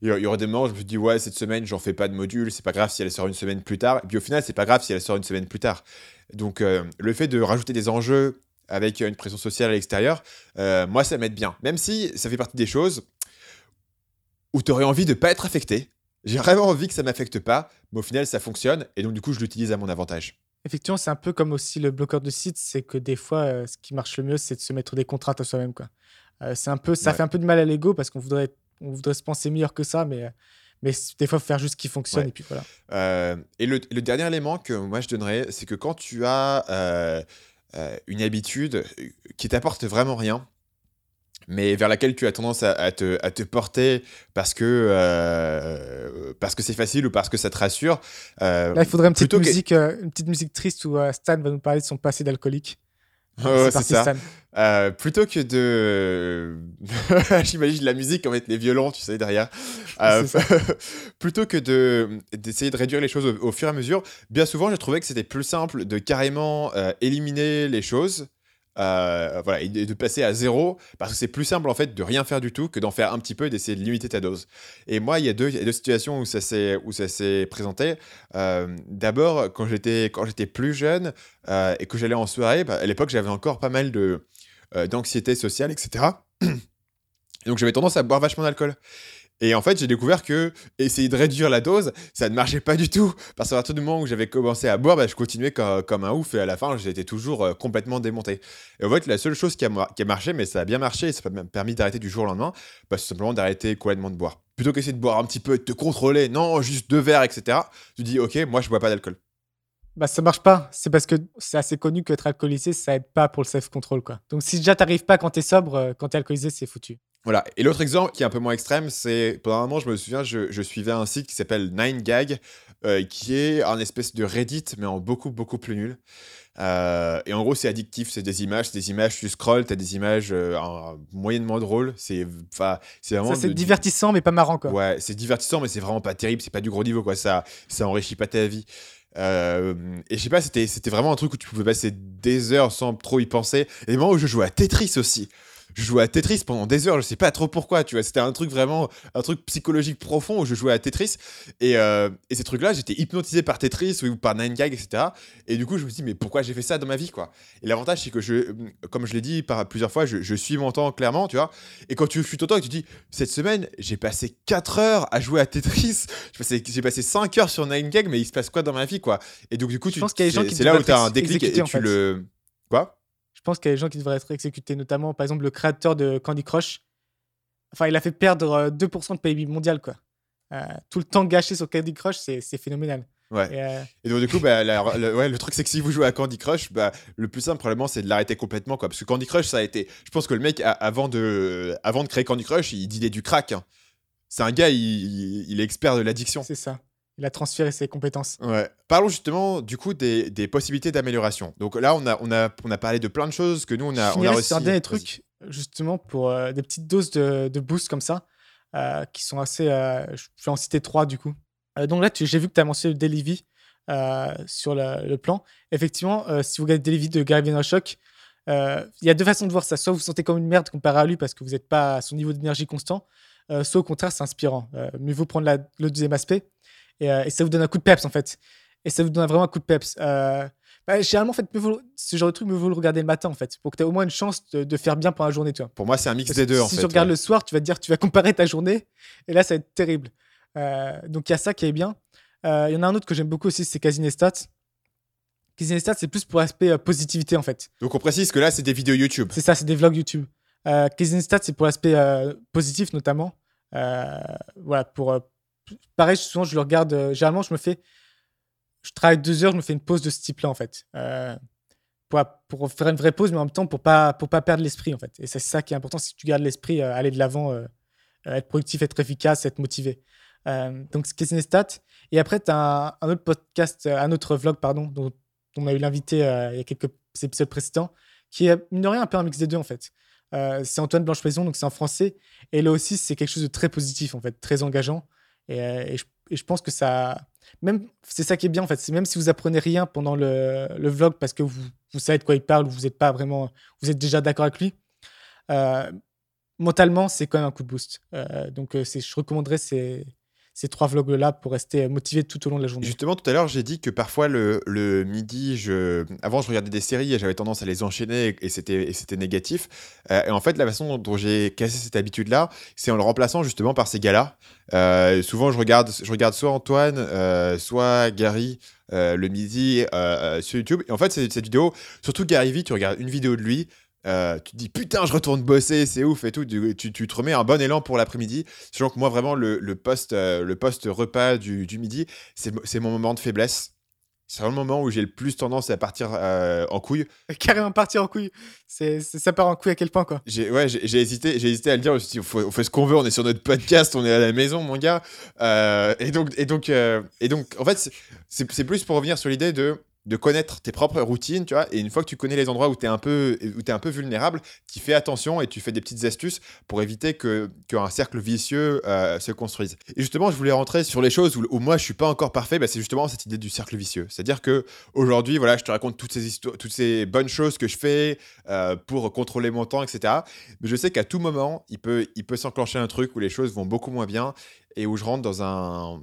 il y aurait des moments où je me dis ouais cette semaine j'en fais pas de module, c'est pas grave si elle sort une semaine plus tard. Et puis au final c'est pas grave si elle sort une semaine plus tard. Donc euh, le fait de rajouter des enjeux avec une pression sociale à l'extérieur, euh, moi, ça m'aide bien. Même si ça fait partie des choses où tu aurais envie de pas être affecté. J'ai vraiment envie que ça m'affecte pas, mais au final, ça fonctionne. Et donc, du coup, je l'utilise à mon avantage. Effectivement, c'est un peu comme aussi le bloqueur de site, c'est que des fois, euh, ce qui marche le mieux, c'est de se mettre des contraintes à soi-même. quoi. Euh, c'est un peu, ça Ouais. fait un peu de mal à l'ego parce qu'on voudrait, on voudrait se penser meilleur que ça, mais, euh, mais des fois, faut faire juste ce qui fonctionne Ouais. et puis voilà. Euh, et le, le dernier élément que moi, je donnerais, c'est que quand tu as euh, euh, une habitude qui t'apporte vraiment rien, mais vers laquelle tu as tendance à, à te, à te porter parce que euh, parce que c'est facile ou parce que ça te rassure. euh, Là, il faudrait une petite, que- musique, euh, une petite musique triste où euh, Stan va nous parler de son passé d'alcoolique. Ouais, c'est ça. Euh, plutôt que de. J'imagine la musique en fait, les violons, tu sais, derrière. Euh, plutôt que de d'essayer de réduire les choses au, au fur et à mesure, bien souvent, j'ai trouvé que c'était plus simple de carrément euh, éliminer les choses. Euh, voilà, et de, passer à zéro, parce que c'est plus simple en fait de rien faire du tout que d'en faire un petit peu et d'essayer de limiter ta dose. Et moi, il y a deux, situations où ça s'est où ça s'est présenté. Euh, D'abord, quand j'étais quand j'étais plus jeune euh, et que j'allais en soirée, bah, à l'époque, j'avais encore pas mal de d'anxiété sociale, etc. Et donc j'avais tendance à boire vachement d'alcool. Et en fait, j'ai découvert que essayer de réduire la dose, ça ne marchait pas du tout. Parce qu'à partir du moment où j'avais commencé à boire, bah, je continuais co- comme, un ouf et à la fin, j'étais toujours euh, complètement démonté. Et en fait, la seule chose qui a, marché, mais ça a bien marché, et ça m'a permis d'arrêter du jour au lendemain, bah, c'est simplement d'arrêter complètement de boire. Plutôt qu'essayer de boire un petit peu, de te contrôler, non, juste deux verres, etc. Tu dis, ok, moi, je bois pas d'alcool. Bah, ça marche pas. C'est parce que c'est assez connu qu'être alcoolisé, ça aide pas pour le self-control. Donc, si déjà t'arrives pas quand t'es sobre, euh, quand t'es alcoolisé, c'est foutu. Voilà. Et l'autre exemple qui est un peu moins extrême, c'est pendant un moment, je me souviens, je, je suivais un site qui s'appelle 9gag, euh, qui est un espèce de Reddit, mais en beaucoup, beaucoup plus nul. Euh, et en gros, c'est addictif, c'est des images, c'est des images, tu scrolls, t'as des images euh, en- moyennement drôles. C'est vraiment. C'est divertissant, mais pas marrant. quoi. Ouais, c'est divertissant, mais c'est vraiment pas terrible, c'est pas du gros niveau, quoi. Ça, ça enrichit pas ta vie. Euh, et je sais pas, c'était, vraiment un truc où tu pouvais passer des heures sans trop y penser. Et où je jouais à Tetris aussi. Je jouais à Tetris pendant des heures, je sais pas trop pourquoi, tu vois. C'était un truc vraiment, un truc psychologique profond où je jouais à Tetris. Et, euh, et ces trucs-là, j'étais hypnotisé par Tetris ou par 9gag, etc. Et du coup, je me suis dit, mais pourquoi j'ai fait ça dans ma vie, quoi? Et l'avantage, c'est que je, comme je l'ai dit par plusieurs fois, je, je, suis mon temps clairement, tu vois. Et quand tu fuis ton temps et tu dis, cette semaine, j'ai passé 4 heures à jouer à Tetris, j'ai passé 5 heures sur 9gag, mais il se passe quoi dans ma vie, quoi? Et donc, du coup, tu, c'est là où tu as un déclic et tu le. Quoi? Pense qu'il y a des gens qui devraient être exécutés, notamment, par exemple, le créateur de Candy Crush. Enfin, il a fait perdre 2% de PIB mondial, quoi. Euh, tout le temps gâché sur Candy Crush, c'est phénoménal. Ouais. Et, euh, et, donc, du coup, bah, le, ouais, le truc, c'est que si vous jouez à Candy Crush, bah, le plus simple, probablement, c'est de l'arrêter complètement. Quoi. Parce que Candy Crush, ça a été. Je pense que le mec, avant de, avant de créer Candy Crush, il disait du crack. Hein. C'est un gars, il, il, est expert de l'addiction. C'est ça. Il a transféré ses compétences. Ouais. Parlons justement, du coup, des, des possibilités d'amélioration. Donc là, on a, on, a, on a parlé de plein de choses que nous, on a, on a réussi. un dernier truc, justement, pour euh, des petites doses de, de boost comme ça, euh, qui sont assez. Euh, je vais en citer trois, du coup. donc là, j'ai vu que tu as mentionné. Euh, sur le plan. Effectivement, si vous regardez vidéos de Gary Vaynerchuk, il y a deux façons de voir ça. Soit vous vous sentez comme une merde comparé à lui parce que vous n'êtes pas à son niveau d'énergie constant, soit au contraire, c'est inspirant. mieux vaut prendre la, le deuxième aspect et, ça vous donne un coup de peps en fait. Et ça vous donne vraiment un coup de peps. Bah, généralement, en fait, ce genre de truc, mieux vaut le regarder le matin, en fait, pour que tu aies au moins une chance de, faire bien pendant la journée. Toi. Pour moi, c'est un mix des deux, en si fait. Si tu regardes le soir, tu vas te dire, tu vas comparer ta journée, et là, ça va être terrible. donc, il y a ça qui est bien. Euh, il y en a un autre que j'aime beaucoup aussi, c'est Casinestat. Casinestat, c'est plus pour l'aspect euh, positivité en fait. Donc on précise que là, c'est des vidéos YouTube. C'est ça, c'est des vlogs YouTube. Euh, Casinestat, c'est pour l'aspect euh, positif notamment. voilà, pour. Pareil, souvent, je le regarde. généralement, je me fais. Je travaille deux heures, je me fais une pause de ce type-là en fait. Pour, pour, faire une vraie pause, mais en même temps pour pas, pour pas perdre l'esprit en fait. Et c'est ça qui est important, si tu gardes l'esprit, aller de l'avant, être productif, être efficace, être motivé. donc, c'est Casinestat. Et après, tu as un, autre podcast, euh, un autre vlog, pardon, dont, on a eu l'invité euh, il y a quelques épisodes précédents, qui est, mine de rien, un peu un mix des deux, en fait. Euh, c'est Antoine Blanche-Maison, donc c'est en français. Et là aussi, c'est quelque chose de très positif, en fait, très engageant. Et, je, pense que ça. Même, c'est ça qui est bien, en fait. C'est même si vous apprenez rien pendant le, le vlog parce que vous, vous, savez de quoi il parle ou vous êtes pas vraiment. Vous êtes déjà d'accord avec lui. mentalement, c'est quand même un coup de boost. donc, je recommanderais ces, ces trois vlogs-là pour rester motivé tout au long de la journée. Justement, tout à l'heure, j'ai dit que parfois le, midi, avant, je regardais des séries et j'avais tendance à les enchaîner et c'était, c'était négatif. Euh, et en fait, la façon dont j'ai cassé cette habitude-là, c'est en le remplaçant justement par ces gars-là. Euh, souvent, je regarde, je regarde soit Antoine, euh, soit Gary. le midi sur YouTube. Et en fait, cette vidéo, surtout Gary V, tu regardes une vidéo de lui, euh, tu te dis putain, je retourne bosser, c'est ouf et tout. Tu, tu, te remets un bon élan pour l'après-midi. Sachant que moi, vraiment, le, le post, euh, le post repas du, du midi, c'est mon moment de faiblesse. C'est vraiment le moment où j'ai le plus tendance à partir euh, en couille. Carrément partir en couille. C'est, ça part en couille à quel point, quoi? J'ai, Ouais, j'ai, hésité, j'ai hésité à le dire. on fait ce qu'on veut, on est sur notre podcast, on est à la maison, mon gars. et, donc, et, donc, et donc, en fait, c'est plus pour revenir sur l'idée de de connaître tes propres routines, tu vois, et une fois que tu connais les endroits où tu es un peu un peu vulnérable, tu fais attention et tu fais des petites astuces pour éviter que qu'un cercle vicieux euh, se construise. Et justement, je voulais rentrer sur les choses où, moi je suis pas encore parfait, bah, c'est justement cette idée du cercle vicieux. C'est-à-dire que aujourd'hui, voilà, je te raconte toutes ces toutes ces bonnes choses que je fais euh, pour contrôler mon temps, etc. Mais je sais qu'à tout moment, il peut il peut s'enclencher un truc où les choses vont beaucoup moins bien et où je rentre dans un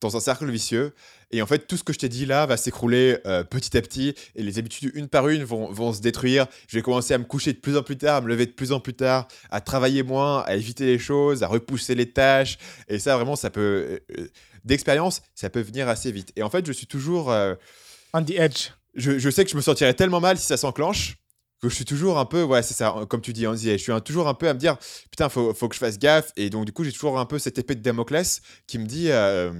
dans un cercle vicieux. Et en fait, tout ce que je t'ai dit là va s'écrouler euh, petit à petit et les habitudes, une par une, vont, vont, se détruire. Je vais commencer à me coucher de plus en plus tard, à me lever de plus en plus tard, à travailler moins, à éviter les choses, à repousser les tâches. Et ça, vraiment, ça peut. Euh, euh, d'expérience, ça peut venir assez vite. Et en fait, je suis toujours. On the edge. Je, je sais que je me sentirais tellement mal si ça s'enclenche que je suis toujours un peu, ouais, c'est ça, comme tu dis, on je suis toujours un peu à me dire, putain, faut, faut que je fasse gaffe. Et donc, du coup, j'ai toujours un peu cette épée de Damoclès qui me dit, euh,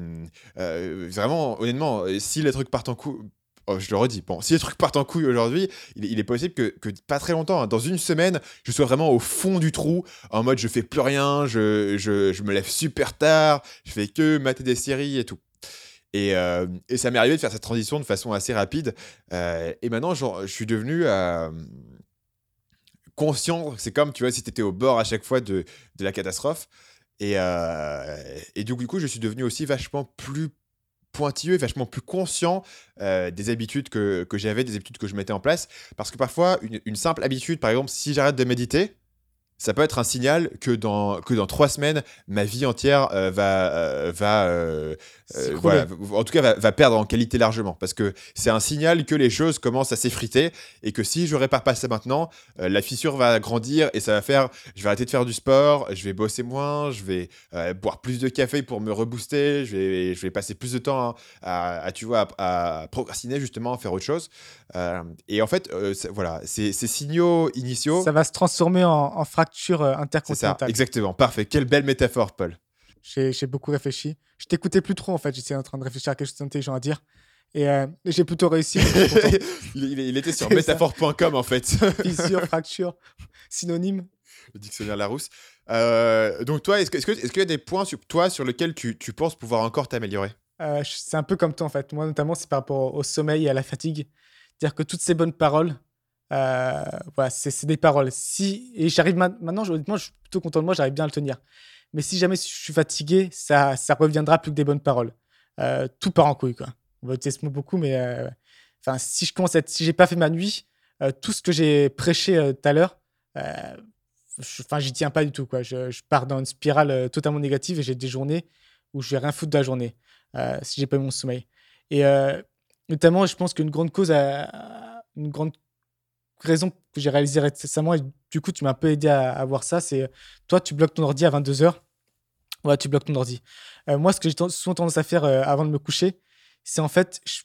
euh, vraiment, honnêtement, si les trucs partent en couille, oh, je le redis, bon, si les trucs partent en couille aujourd'hui, il, est possible que, que, pas très longtemps, hein, dans une semaine, je sois vraiment au fond du trou, en mode je fais plus rien, je, je, je me lève super tard, je fais que mater des séries et tout. Et, euh, et, ça m'est arrivé de faire cette transition de façon assez rapide. Euh, et maintenant, je suis devenu euh, conscient. C'est comme, tu vois, si tu étais au bord à chaque fois de, la catastrophe. Et, du coup, je suis devenu aussi vachement plus pointilleux et vachement plus conscient des habitudes que, j'avais, des habitudes que je mettais en place. Parce que parfois, une simple habitude, par exemple, si j'arrête de méditer, ça peut être un signal que dans, que dans trois semaines, ma vie entière euh, va, euh, va euh, voilà, en tout cas, va, va perdre en qualité largement. Parce que c'est un signal que les choses commencent à s'effriter et que si je répare pas ça maintenant, la fissure va grandir et ça va faire. Je vais arrêter de faire du sport, je vais bosser moins, je vais boire plus de café pour me rebooster, je vais, je vais passer plus de temps à, à, tu vois, à, à procrastiner justement, à faire autre chose. Euh, et en fait, euh, voilà, ces, ces signaux initiaux. Ça va se transformer en, en fracture euh, C'est ça, intercontinentale. exactement, parfait. Quelle belle métaphore, Paul. J'ai beaucoup réfléchi. Je t'écoutais plus trop en fait. J'étais en train de réfléchir à quelque chose d'intelligent à dire. Et euh, j'ai plutôt réussi. il, était sur métaphore.com en fait, Fissure, fracture, synonyme. le dictionnaire Larousse. Euh, donc toi, est-ce que- est-ce que- est-ce qu'il y a des points sur toi sur lesquels tu, tu penses pouvoir encore t'améliorer? Euh, c'est un peu comme toi en fait. Moi notamment, c'est par rapport au sommeil et à la fatigue. Dire que toutes ces bonnes paroles, euh, voilà, c'est des paroles. Si et j'arrive ma- maintenant, honnêtement, je suis plutôt content de moi. J'arrive bien à le tenir. Mais si jamais je suis fatigué, ça, ça reviendra plus que des bonnes paroles. Euh, tout part en couille quoi. On va utiliser ce mot beaucoup, mais euh, si je commence si j'ai pas fait ma nuit, tout ce que j'ai prêché tout à l'heure, enfin, j'y tiens pas du tout quoi. Je, pars dans une spirale totalement négative et j'ai des journées où je vais rien foutre de la journée si j'ai pas eu mon sommeil. Et notamment, je pense qu'une grande cause, une grande raison que j'ai réalisé récemment, et du coup, tu m'as un peu aidé à, voir ça, c'est toi, tu bloques ton ordi à 22h. Ouais, tu bloques ton ordi. Euh, moi, ce que j'ai souvent tendance à faire euh, avant de me coucher, c'est en fait, je,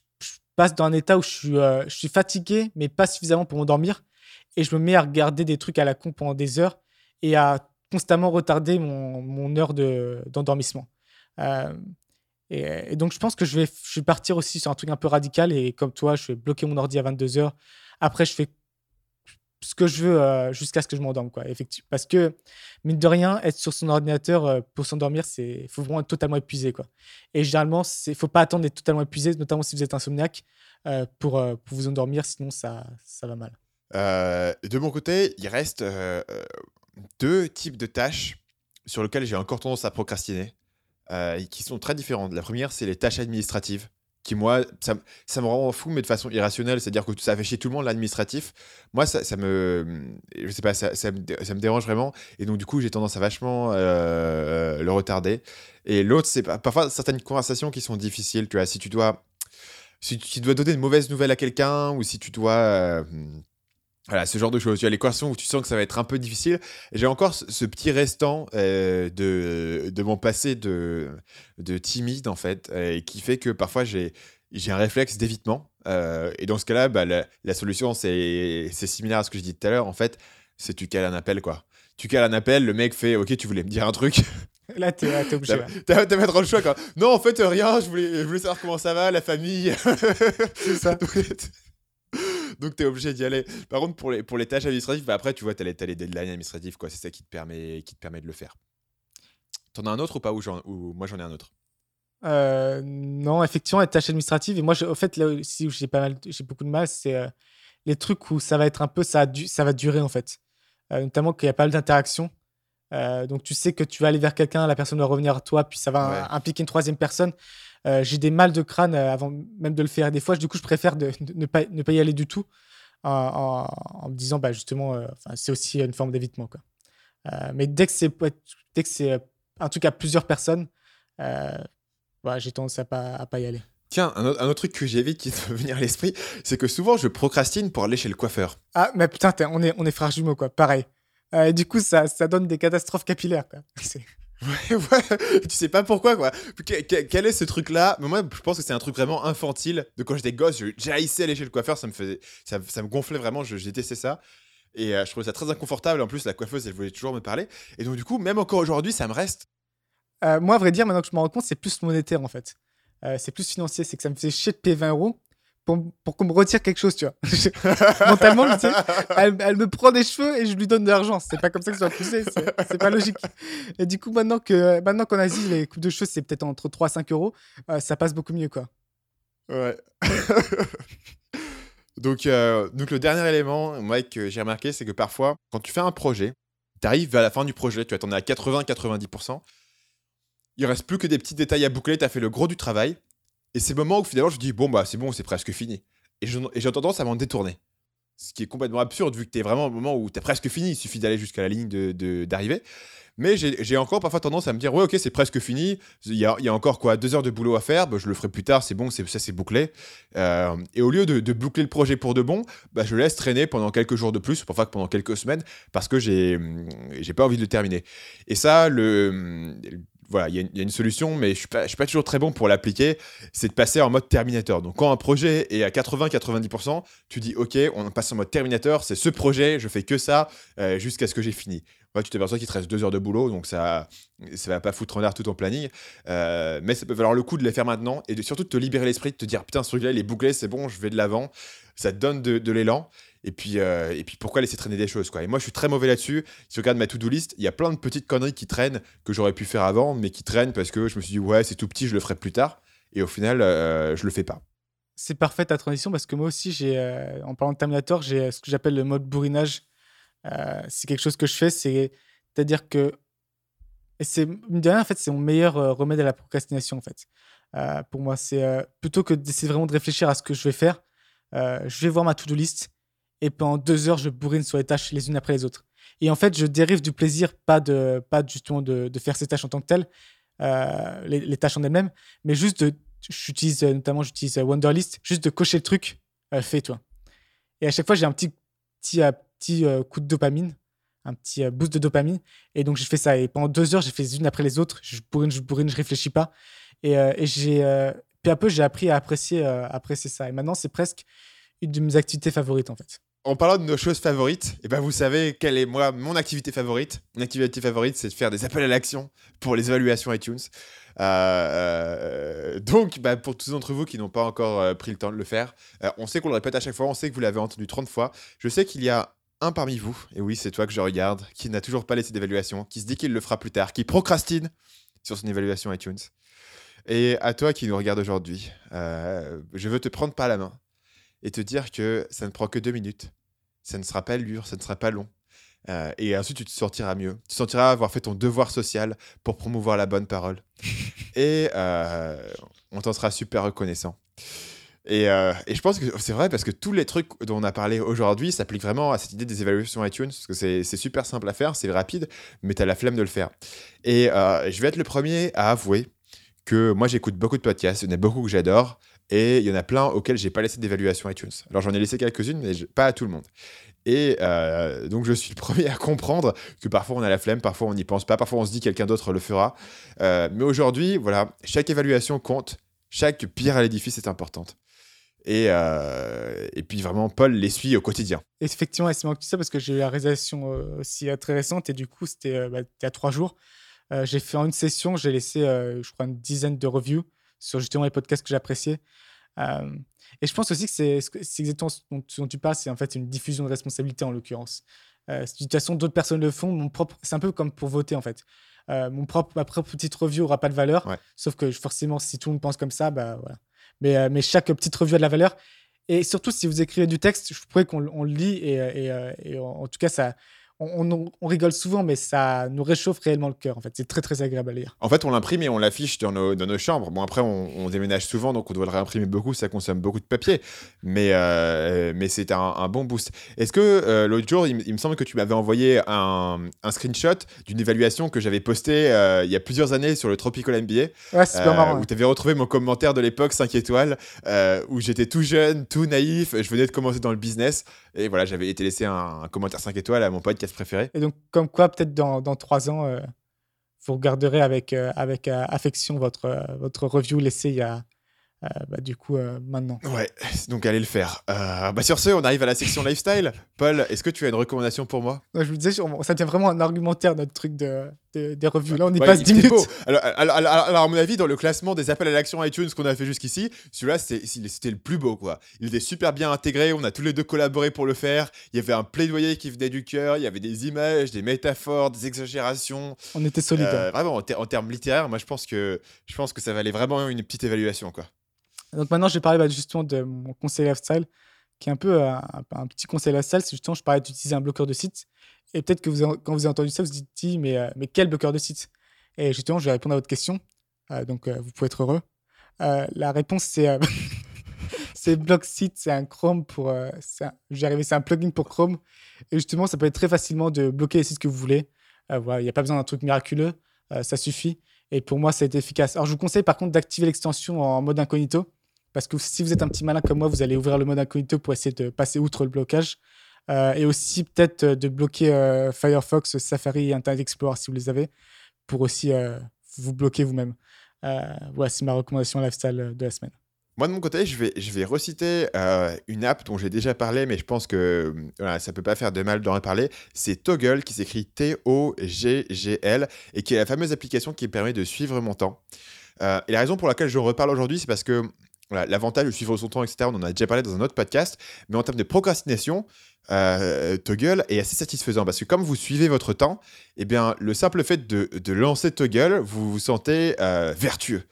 passe dans un état où je suis, euh, je suis fatigué, mais pas suffisamment pour m'endormir. Et je me mets à regarder des trucs à la con pendant des heures et à constamment retarder mon, heure de- d'endormissement. Et, donc, je pense que je vais, je vais partir aussi sur un truc un peu radical. Et comme toi, je vais bloquer mon ordi à 22h. Après, je fais ce que je veux euh, jusqu'à ce que je m'endorme. Quoi, effectivement. Parce que, mine de rien, être sur son ordinateur euh, pour s'endormir, il faut vraiment être totalement épuisé. Quoi. Et généralement, il ne faut pas attendre d'être totalement épuisé, notamment si vous êtes insomniaque, euh, pour, pour vous endormir. Sinon, ça, ça va mal. De mon côté, il reste deux types de tâches sur lesquelles j'ai encore tendance à procrastiner, euh, qui sont très différentes. La première, c'est les tâches administratives, qui moi, ça, ça me rend fou, mais de façon irrationnelle. C'est-à-dire que ça fait chier tout le monde, l'administratif. Moi, ça, me... Je sais pas, ça, me, ça me dérange vraiment. Et donc, du coup, j'ai tendance à vachement euh, le retarder. Et l'autre, c'est pa- parfois certaines conversations qui sont difficiles. Tu vois, si tu dois... Si tu dois donner une mauvaise nouvelle à quelqu'un, ou si tu dois... euh, voilà, ce genre de choses. Tu as les conversations où tu sens que ça va être un peu difficile. J'ai encore ce, petit restant euh, de, de mon passé de, de timide, en fait, euh, qui fait que parfois j'ai j'ai un réflexe d'évitement. Euh, et dans ce cas-là, bah, la, la solution, c'est c'est similaire à ce que je dis tout à l'heure. En fait, c'est tu cales un appel, quoi. Tu cales un appel, le mec fait Ok, tu voulais me dire un truc. Là, tu es, obligé. T'as pas trop le choix, quoi. Non, en fait, rien. Je voulais, je voulais savoir comment ça va, la famille. C'est ça. Donc, t'es obligé d'y aller. Par contre, pour les, pour les tâches administratives, bah, après, tu vois, t'as les, t'as les deadlines administratives, quoi. C'est ça qui te, permet, qui te permet de le faire. T'en as un autre ou pas ou, ou moi, j'en ai un autre? Euh, non, effectivement, les tâches administratives. Et moi, je- au fait, là aussi où j'ai pas mal, j'ai beaucoup de mal, c'est euh, les trucs où ça va être un peu, ça, du- ça va durer en fait. Euh, notamment qu'il y a pas mal d'interactions. Donc tu sais que tu vas aller vers quelqu'un, la personne va revenir à toi, puis ça va Ouais. impliquer une troisième personne. Euh, j'ai des mal de crâne euh, avant même de le faire. Des fois, du coup, je préfère de, de ne, pas, ne pas y aller du tout en, en- en me disant, bah, justement, euh, c'est aussi une forme d'évitement. quoi. Euh, mais dès que c'est dès que c'est un truc à plusieurs personnes, ouais, j'ai tendance à pas, à pas y aller. Tiens, un autre, un autre truc que j'évite qui te venir à l'esprit, c'est que souvent, je procrastine pour aller chez le coiffeur. Ah, mais putain, on est, on est frères jumeaux, quoi. Pareil. Euh, et du coup, ça, ça donne des catastrophes capillaires, quoi. Tu sais pas pourquoi, quoi. Que- que- quel est ce truc-là? Mais moi, je pense que c'est un truc vraiment infantile. De quand j'étais gosse, j'haïssais aller chez le coiffeur, ça me faisait, ça, me gonflait vraiment, je détestais ça. Et euh, je trouvais ça très inconfortable. En plus, la coiffeuse, elle voulait toujours me parler. Et donc, du coup, même encore aujourd'hui, ça me reste. Euh, moi, à vrai dire, maintenant que je me rends compte, c'est plus monétaire, en fait. Euh, c'est plus financier. C'est que ça me faisait chier de payer 20 euros pour, qu'on me retire quelque chose, tu vois. Mentalement, tu sais, elle, elle me prend des cheveux et je lui donne de l'argent. C'est pas comme ça que ça doit pousser. C'est pas logique. Et du coup, maintenant que maintenant qu'en Asie, les coupes de cheveux, c'est peut-être entre 3 et 5 euros, euh, ça passe beaucoup mieux, quoi. Ouais. donc, euh, donc, le dernier élément, moi, que j'ai remarqué, c'est que parfois, quand tu fais un projet, tu arrives à la fin du projet, tu attends à 80-90%, il reste plus que des petits détails à boucler, tu as fait le gros du travail, et c'est le moment où finalement je dis, bon, bah c'est bon, c'est presque fini. Et j'ai tendance à m'en détourner. ce qui est complètement absurde vu que tu es vraiment au moment où tu as presque fini, il suffit d'aller jusqu'à la ligne d'arrivée. De, d'arrivée. Mais j'ai encore parfois tendance à me dire, ouais, ok, c'est presque fini. Il y, a, y, a, encore quoi, deux heures de boulot à faire. Bah, je le ferai plus tard, c'est bon, ça c'est bouclé. Euh, et au lieu de, de, boucler le projet pour de bon, bah, je laisse traîner pendant quelques jours de plus, parfois pendant quelques semaines, parce que j'ai pas envie de le terminer. Et ça, le, voilà, il y, a une solution, mais je ne suis, pas, suis pas toujours très bon pour l'appliquer, c'est de passer en mode Terminator. Donc quand un projet est à 80-90%, tu dis ok, on passe en mode Terminator, c'est ce projet, je fais que ça euh, jusqu'à ce que j'ai fini. tu t'aperçois qu'il te reste deux heures de boulot, donc ça ça va pas foutre en l'air tout ton planning. Euh, mais ça peut valoir le coup de les faire maintenant et de, surtout de te libérer l'esprit, de te dire putain, ce truc-là, il est bouclé, c'est bon, je vais de l'avant. Ça te donne de l'élan. Et puis, euh, et puis pourquoi laisser traîner des choses quoi. Et moi, je suis très mauvais là-dessus. Si tu regardes ma to-do list, il y a plein de petites conneries qui traînent que j'aurais pu faire avant, mais qui traînent parce que je me suis dit, ouais, c'est tout petit, je le ferai plus tard. Et au final, euh, je le fais pas. C'est parfait ta transition parce que moi aussi, j'ai, euh, en parlant de Terminator, j'ai ce que j'appelle le mode bourrinage. c'est quelque chose que je fais, c'est-à-dire que. Et c'est, une dernière, en fait, c'est mon meilleur remède à la procrastination, en fait. pour moi, c'est plutôt que d'essayer vraiment de réfléchir à ce que je vais faire, je vais voir ma to-do list et pendant deux heures, je bourrine sur les tâches les unes après les autres. Et en fait, je dérive du plaisir, pas, de, pas justement de, faire ces tâches en tant que telles, euh, les, tâches en elles-mêmes, mais juste de, j'utilise notamment, j'utilise Wonderlist, juste de cocher le truc, euh, fais toi. Et à chaque fois, j'ai un petit, petit, euh, petit coup de dopamine, un petit boost de dopamine. Et donc, je fais ça. Et pendant deux heures, j'ai fait les unes après les autres. Je bourrine, je bourrine, je réfléchis pas. Et, et j'ai, peu à peu, j'ai appris à apprécier, apprécier ça. Et maintenant, c'est presque une de mes activités favorites, en fait en parlant de nos choses favorites, et eh ben vous savez quelle est moi mon activité favorite. Mon activité favorite, c'est de faire des appels à l'action pour les évaluations iTunes. Euh, donc, bah, pour tous d'entre vous qui n'ont pas encore euh, pris le temps de le faire, euh, on sait qu'on le répète à chaque fois, on sait que vous l'avez entendu 30 fois. Je sais qu'il y a un parmi vous, et oui, c'est toi que je regarde, qui n'a toujours pas laissé d'évaluation, qui se dit qu'il le fera plus tard, qui procrastine sur son évaluation iTunes. Et à toi qui nous regarde aujourd'hui, je veux te prendre par la main et te dire que ça ne prend que deux minutes. Ça ne sera pas dur, ça ne sera pas long. Euh, et ensuite, tu te sentiras mieux. Tu sentiras avoir fait ton devoir social pour promouvoir la bonne parole. et euh, on t'en sera super reconnaissant. Et, euh, et, je pense que c'est vrai parce que tous les trucs dont on a parlé aujourd'hui s'appliquent vraiment à cette idée des évaluations iTunes. Parce que c'est super simple à faire, c'est rapide, mais tu as la flemme de le faire. Et je vais être le premier à avouer que moi, j'écoute beaucoup de podcasts. Il y en a beaucoup que j'adore. Et il y en a plein auxquels j'ai pas laissé d'évaluation iTunes. Alors j'en ai laissé quelques-unes, mais pas à tout le monde. Et euh, donc je suis le premier à comprendre que parfois on a la flemme, parfois on n'y pense pas, parfois on se dit quelqu'un d'autre le fera. Euh, mais aujourd'hui, voilà, chaque évaluation compte, chaque pierre à l'édifice est importante. Et, euh, et puis vraiment, Paul les suit au quotidien. Effectivement, c'est marrant que tu ça parce que j'ai eu la réalisation aussi très récente et du coup, c'était bah, il y a trois jours. j'ai fait en une session, j'ai laissé, je crois, une dizaine de reviews sur justement les podcasts que j'appréciais. Euh, et je pense aussi que c'est exactement ce dont, tu parles, c'est en fait une diffusion de responsabilité en l'occurrence. Euh, de toute façon, d'autres personnes le font. Mon propre, c'est un peu comme pour voter en fait. Euh, mon propre, ma propre petite review aura pas de valeur, sauf que forcément, si tout le monde pense comme ça, bah voilà. Mais, mais chaque petite review a de la valeur. Et surtout, si vous écrivez du texte, je pourrais qu'on le lit et, et, et en, tout cas, ça, on, rigole souvent, mais ça nous réchauffe réellement le cœur. En fait, c'est très très agréable à lire. En fait, on l'imprime et on l'affiche dans nos, dans nos, chambres. Bon, après, on, déménage souvent, donc on doit le réimprimer beaucoup. Ça consomme beaucoup de papier, mais euh, mais c'est un, bon boost. Est-ce que euh, l'autre jour, il, me semble que tu m'avais envoyé un, un screenshot d'une évaluation que j'avais postée euh, il y a plusieurs années sur le Tropical MBA. Ouais, super marrant. Où tu avais retrouvé mon commentaire de l'époque 5 étoiles, où j'étais tout jeune, tout naïf. Je venais de commencer dans le business et voilà, j'avais été laissé un, commentaire 5 étoiles à mon podcast préféré. Et donc, comme quoi, peut-être dans, dans 3 ans, euh, vous regarderez avec, euh, avec euh, affection votre, votre review laissée il y a, bah, du coup, maintenant. Ouais, donc allez le faire. bah, sur ce, on arrive à la section lifestyle. Paul, est-ce que tu as une recommandation pour moi? Je vous disais, ça devient vraiment un argumentaire, notre truc de, des revues. Là, on y passe 10 minutes. Alors, à mon avis, dans le classement des appels à l'action iTunes qu'on a fait jusqu'ici, celui-là, c'était le plus beau. quoi. Il était super bien intégré. On a tous les deux collaboré pour le faire. Il y avait un plaidoyer qui venait du cœur. Il y avait des images, des métaphores, des exagérations. On était solide. Euh, vraiment, en, termes littéraires, moi, je pense, que, je pense que ça valait vraiment une petite évaluation. quoi. Donc maintenant, je vais parler bah, justement de mon conseil lifestyle, qui est un peu un, un petit conseil lifestyle. C'est justement, je parlais d'utiliser un bloqueur de site. Et peut-être que quand vous avez entendu ça, vous vous dites, mais, euh, mais quel bloqueur de site Et justement, je vais répondre à votre question. Euh, donc, euh, vous pouvez être heureux. la réponse, c'est c'est Blockseat, c'est un Chrome pour. J'ai arrivé, c'est un plugin pour Chrome. Et justement, ça peut être très facilement de bloquer les sites que vous voulez. Voilà, il n'y a pas besoin d'un truc miraculeux, ça suffit. Et pour moi, ça a été efficace. Alors, je vous conseille par contre d'activer l'extension en mode incognito. Parce que si vous êtes un petit malin comme moi, vous allez ouvrir le mode incognito pour essayer de passer outre le blocage. Euh, et aussi peut-être euh, de bloquer euh, Firefox, Safari et Internet Explorer si vous les avez, pour aussi vous bloquer vous-même. Voilà, c'est ma recommandation lifestyle de la semaine. Moi, de mon côté, je vais, je vais reciter une app dont j'ai déjà parlé, mais je pense que voilà, ça peut pas faire de mal d'en reparler. C'est Toggle, qui s'écrit T-O-G-G-L, et qui est la fameuse application qui permet de suivre mon temps. Et la raison pour laquelle je reparle aujourd'hui, c'est parce que l'avantage de suivre son temps, etc., on en a déjà parlé dans un autre podcast, mais en termes de procrastination, euh, Toggle est assez satisfaisant parce que comme vous suivez votre temps, eh bien, le simple fait de, lancer Toggle, vous vous sentez euh, vertueux.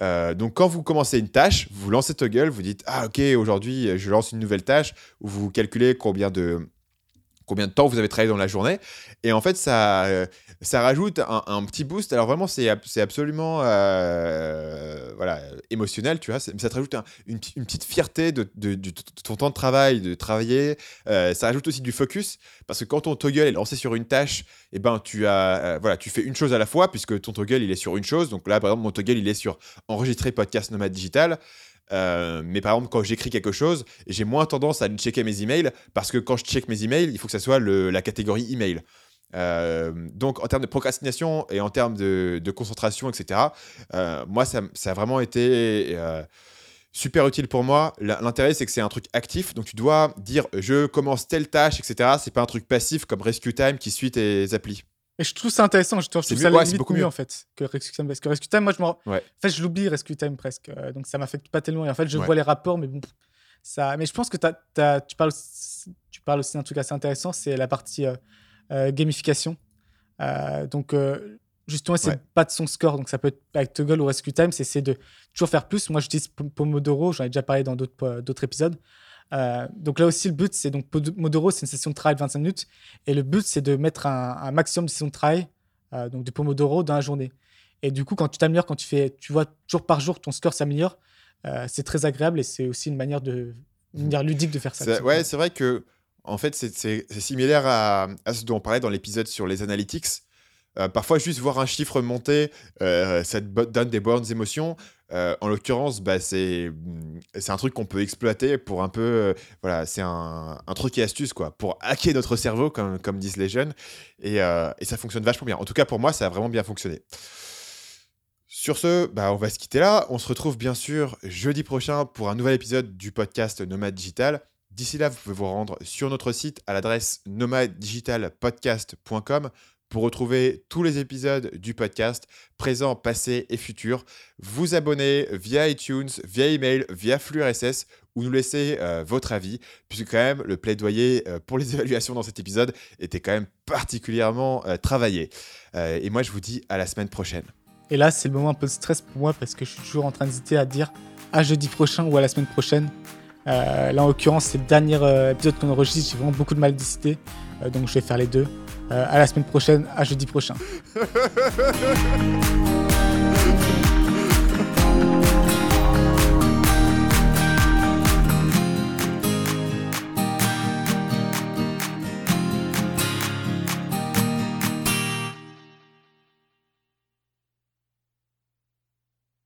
Euh, donc, quand vous commencez une tâche, vous lancez Toggle, vous dites Ah, ok, aujourd'hui, je lance une nouvelle tâche, vous calculez combien de, combien de temps vous avez travaillé dans la journée. Et en fait, ça, euh, ça rajoute un, petit boost. Alors, vraiment, c'est c'est absolument euh, voilà, émotionnel, tu vois. Ça te rajoute un- une, petite fierté de, ton temps de travail, de travailler. Euh, ça rajoute aussi du focus, parce que quand ton Toggle est lancé sur une tâche, eh ben, tu, as, voilà, tu fais une chose à la fois, puisque ton Toggle, il est sur une chose. Donc là, par exemple, mon Toggle, il est sur enregistrer podcast Nomade Digital. Euh, mais par exemple, quand j'écris quelque chose, j'ai moins tendance à checker mes emails parce que quand je check mes emails, il faut que ça soit la catégorie email. Euh, donc, en termes de procrastination et en termes de, concentration, etc., euh, moi, ça, ça a vraiment été euh, super utile pour moi. L'intérêt, c'est que c'est un truc actif. Donc, tu dois dire je commence telle tâche, etc. C'est pas un truc passif comme Rescue Time qui suit tes applis. Et je trouve ça intéressant, je trouve C'est je trouve ça ouais, c'est limite beaucoup mieux mieux. en fait que Rescue Time. Parce que Rescue Time, moi, je m'en. Ouais. En fait, je l'oublie Rescue Time presque. euh, donc ça m'affecte pas tellement. Et en fait, je Ouais. vois les rapports, mais bon. Ça... Mais je pense que tu, parles aussi... tu parles aussi d'un truc assez intéressant, c'est la partie euh, euh, gamification. Donc, justement, essayer Ouais. de son score. Donc, ça peut être avec Toggle ou Rescue Time, c'est de toujours faire plus. Moi, j'utilise Pom- Pomodoro, j'en ai déjà parlé dans d'autres épisodes. Euh, donc là aussi, le but, c'est donc Pomodoro, c'est une session de travail de 25 minutes. Et le but, c'est de mettre un, maximum de sessions de travail, euh, donc de Pomodoro, dans la journée. Et du coup, quand tu t'améliores, quand tu fais, tu vois jour par jour ton score s'améliore, euh, c'est très agréable et c'est aussi une manière de, une manière ludique de faire ça. Ouais, c'est vrai que en fait, c'est- similaire à, à ce dont on parlait dans l'épisode sur les analytics. Parfois, juste voir un chiffre monter, ça te donne des bonnes émotions. Euh, en l'occurrence, bah, c'est mm, c'est un truc qu'on peut exploiter pour un peu. euh, voilà, c'est un, truc et astuce, quoi, pour hacker notre cerveau, comme, comme disent les jeunes. Et, euh, et ça fonctionne vachement bien. En tout cas, pour moi, ça a vraiment bien fonctionné. Sur ce, bah, on va se quitter là. On se retrouve bien sûr jeudi prochain pour un nouvel épisode du podcast Nomade Digital. D'ici là, vous pouvez vous rendre sur notre site à l'adresse nomaddigitalpodcast.com pour retrouver tous les épisodes du podcast, présents, passés et futurs. Vous abonner via iTunes, via email, via flux RSS ou nous laisser euh, votre avis, puisque quand même le plaidoyer euh, pour les évaluations dans cet épisode était quand même particulièrement euh, travaillé. Et moi, je vous dis à la semaine prochaine. Et là, c'est le moment un peu de stress pour moi parce que je suis toujours en train d'hésiter à dire à jeudi prochain ou à la semaine prochaine. Là, en l'occurrence, c'est le dernier épisode qu'on enregistre. J'ai vraiment beaucoup de mal d'hésiter. Donc, je vais faire les deux. Euh, à la semaine prochaine, à jeudi prochain.